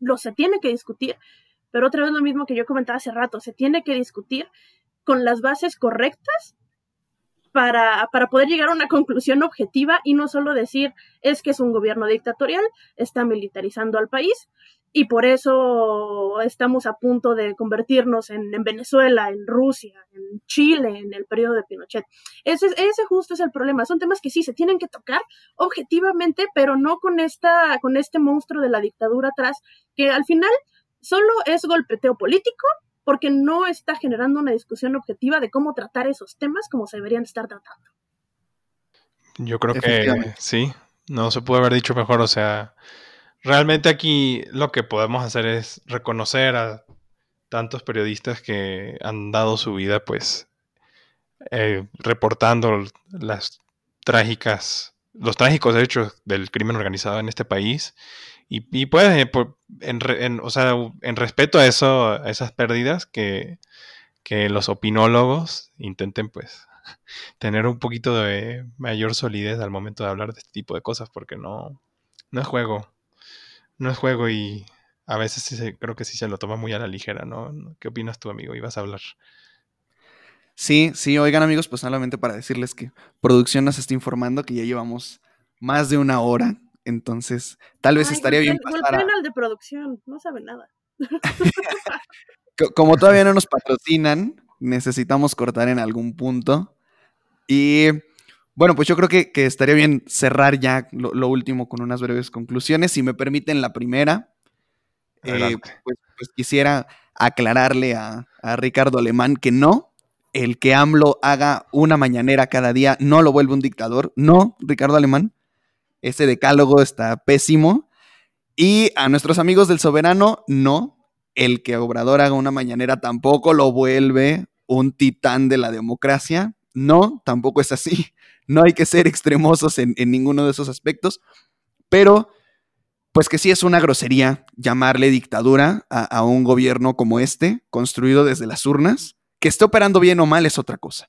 lo se tiene que discutir, pero otra vez lo mismo que yo comentaba hace rato, se tiene que discutir con las bases correctas para, para, poder llegar a una conclusión objetiva y no solo decir es que es un gobierno dictatorial, está militarizando al país y por eso estamos a punto de convertirnos en, Venezuela, en Rusia, en Chile, en el periodo de Pinochet. Ese, ese justo es el problema. Son temas que sí se tienen que tocar objetivamente, pero no con, esta, con este monstruo de la dictadura atrás, que al final solo es golpeteo político porque no está generando una discusión objetiva de cómo tratar esos temas como se deberían estar tratando. Yo creo que sí, no se puede haber dicho mejor, o sea, realmente aquí lo que podemos hacer es reconocer a tantos periodistas que han dado su vida pues eh, reportando las trágicas, los trágicos hechos del crimen organizado en este país y, pues, eh, en, o sea, en respeto a eso, a esas pérdidas, que, los opinólogos intenten, pues, tener un poquito de mayor solidez al momento de hablar de este tipo de cosas, porque no, no es juego. No es juego y a veces creo que sí se lo toma muy a la ligera, ¿no? ¿Qué opinas tú, amigo? Ibas a hablar. Sí, sí, oigan amigos, pues solamente para decirles que producción nos está informando que ya llevamos más de una hora entonces, tal vez estaría bien pasar a... de producción, no sabe nada. Como todavía no nos patrocinan, necesitamos cortar en algún punto. Y bueno, pues yo creo que, estaría bien cerrar ya lo, último con unas breves conclusiones. Si me permiten la primera, eh, pues, pues, quisiera aclararle a, a Ricardo Alemán que no, el que AMLO haga una mañanera cada día no lo vuelve un dictador. No, Ricardo Alemán. Ese decálogo está pésimo. Y a nuestros amigos del soberano, no. El que Obrador haga una mañanera tampoco lo vuelve un titán de la democracia. No, tampoco es así. No hay que ser extremosos en, ninguno de esos aspectos. Pero, pues que sí es una grosería llamarle dictadura a, un gobierno como este, construido desde las urnas. Que esté operando bien o mal es otra cosa.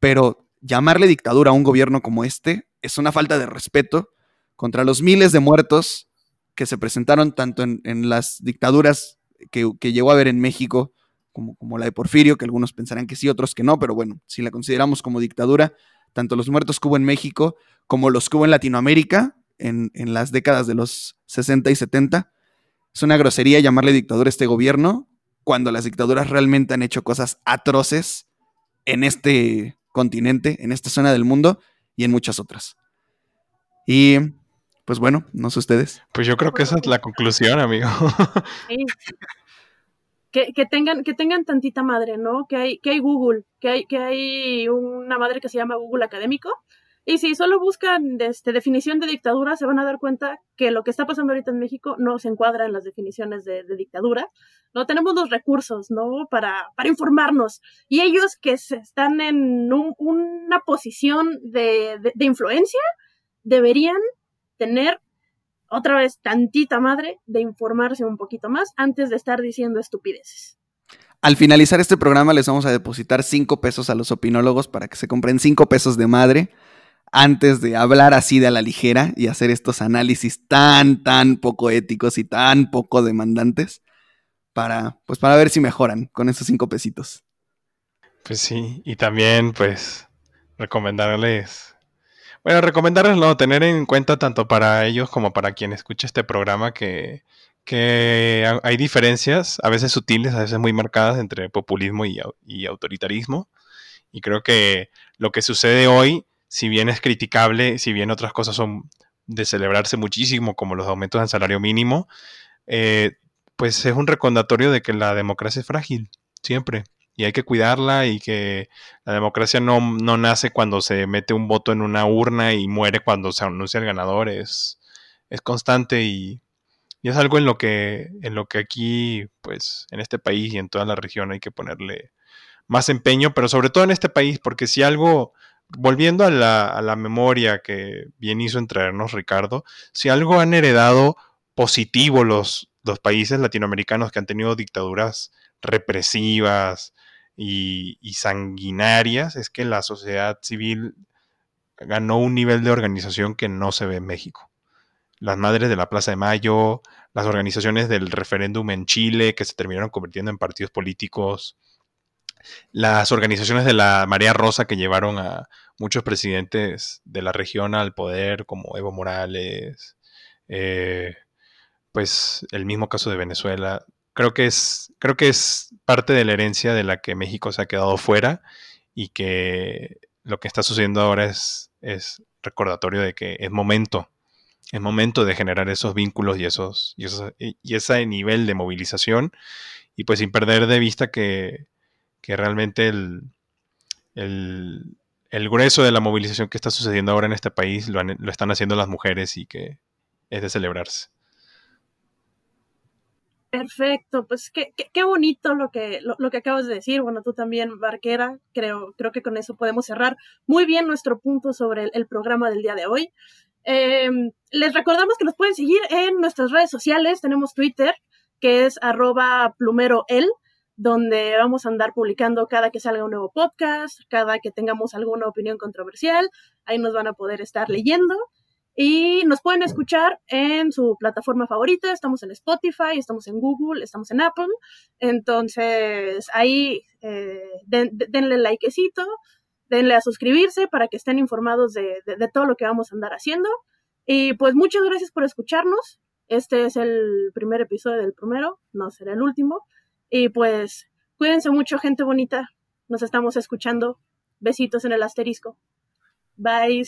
Pero llamarle dictadura a un gobierno como este es una falta de respeto contra los miles de muertos que se presentaron tanto en, las dictaduras que, llegó a haber en México, como, como la de Porfirio, que algunos pensarán que sí, otros que no, pero bueno, si la consideramos como dictadura, tanto los muertos que hubo en México como los que hubo en Latinoamérica en, en las décadas de los 60 y 70. Es una grosería llamarle dictadura a este gobierno cuando las dictaduras realmente han hecho cosas atroces en este continente, en esta zona del mundo y en muchas otras. Y pues bueno, no sé ustedes. Pues yo creo que esa es la conclusión, amigo. Sí. Que, tengan, que tengan tantita madre, ¿no? Que hay, que hay Google, que hay, que hay una madre que se llama Google Académico. Y si solo buscan este, definición de dictadura, se van a dar cuenta que lo que está pasando ahorita en México no se encuadra en las definiciones de, dictadura. No tenemos los recursos, ¿no? Para, para informarnos. Y ellos que están en una posición de, de influencia, deberían tener otra vez tantita madre de informarse un poquito más antes de estar diciendo estupideces. Al finalizar este programa les vamos a depositar cinco pesos a los opinólogos para que se compren cinco pesos de madre antes de hablar así de a la ligera y hacer estos análisis tan, tan poco éticos y tan poco demandantes para, pues, para ver si mejoran con esos cinco pesitos. Pues sí, y también, pues, recomendarles bueno, recomendarles no, tener en cuenta tanto para ellos como para quien escuche este programa que, hay diferencias, a veces sutiles, a veces muy marcadas entre populismo y, y, autoritarismo. Y creo que lo que sucede hoy, si bien es criticable, si bien otras cosas son de celebrarse muchísimo, como los aumentos del salario mínimo, eh, pues es un recordatorio de que la democracia es frágil, siempre y hay que cuidarla y que la democracia no, nace cuando se mete un voto en una urna y muere cuando se anuncia el ganador, es, es constante y, es algo en lo que en lo que aquí pues en este país y en toda la región hay que ponerle más empeño, pero sobre todo en este país, porque si algo, volviendo a la, a la memoria que bien hizo entregarnos Ricardo, si algo han heredado positivo los, los países latinoamericanos que han tenido dictaduras represivas, y, sanguinarias es que la sociedad civil ganó un nivel de organización que no se ve en México. Las madres de la Plaza de Mayo, las organizaciones del referéndum en Chile que se terminaron convirtiendo en partidos políticos, las organizaciones de la María Rosa que llevaron a muchos presidentes de la región al poder, como Evo Morales, eh, pues el mismo caso de Venezuela, creo que es, creo que es parte de la herencia de la que México se ha quedado fuera y que lo que está sucediendo ahora es, es recordatorio de que es momento, es momento de generar esos vínculos y esos, y, y ese nivel de movilización y pues sin perder de vista que, que realmente el, el, el, grueso de la movilización que está sucediendo ahora en este país lo, lo están haciendo las mujeres y que es de celebrarse. Perfecto, pues qué, qué, bonito lo que, lo, que acabas de decir. Bueno, tú también, Barquera, creo, creo que con eso podemos cerrar muy bien nuestro punto sobre el, programa del día de hoy. Em, les recordamos que nos pueden seguir en nuestras redes sociales. Tenemos Twitter, que es arroba plumeroel, donde vamos a andar publicando cada que salga un nuevo podcast, cada que tengamos alguna opinión controversial. Ahí nos van a poder estar leyendo. Y nos pueden escuchar en su plataforma favorita. Estamos en Spotify, estamos en Google, estamos en Apple. Entonces, ahí eh, denle likecito, denle a suscribirse para que estén informados de, de, todo lo que vamos a andar haciendo. Y pues muchas gracias por escucharnos. Este es el primer episodio del primero, no será el último. Y pues cuídense mucho, gente bonita. Nos estamos escuchando. Besitos en el asterisco. Bye.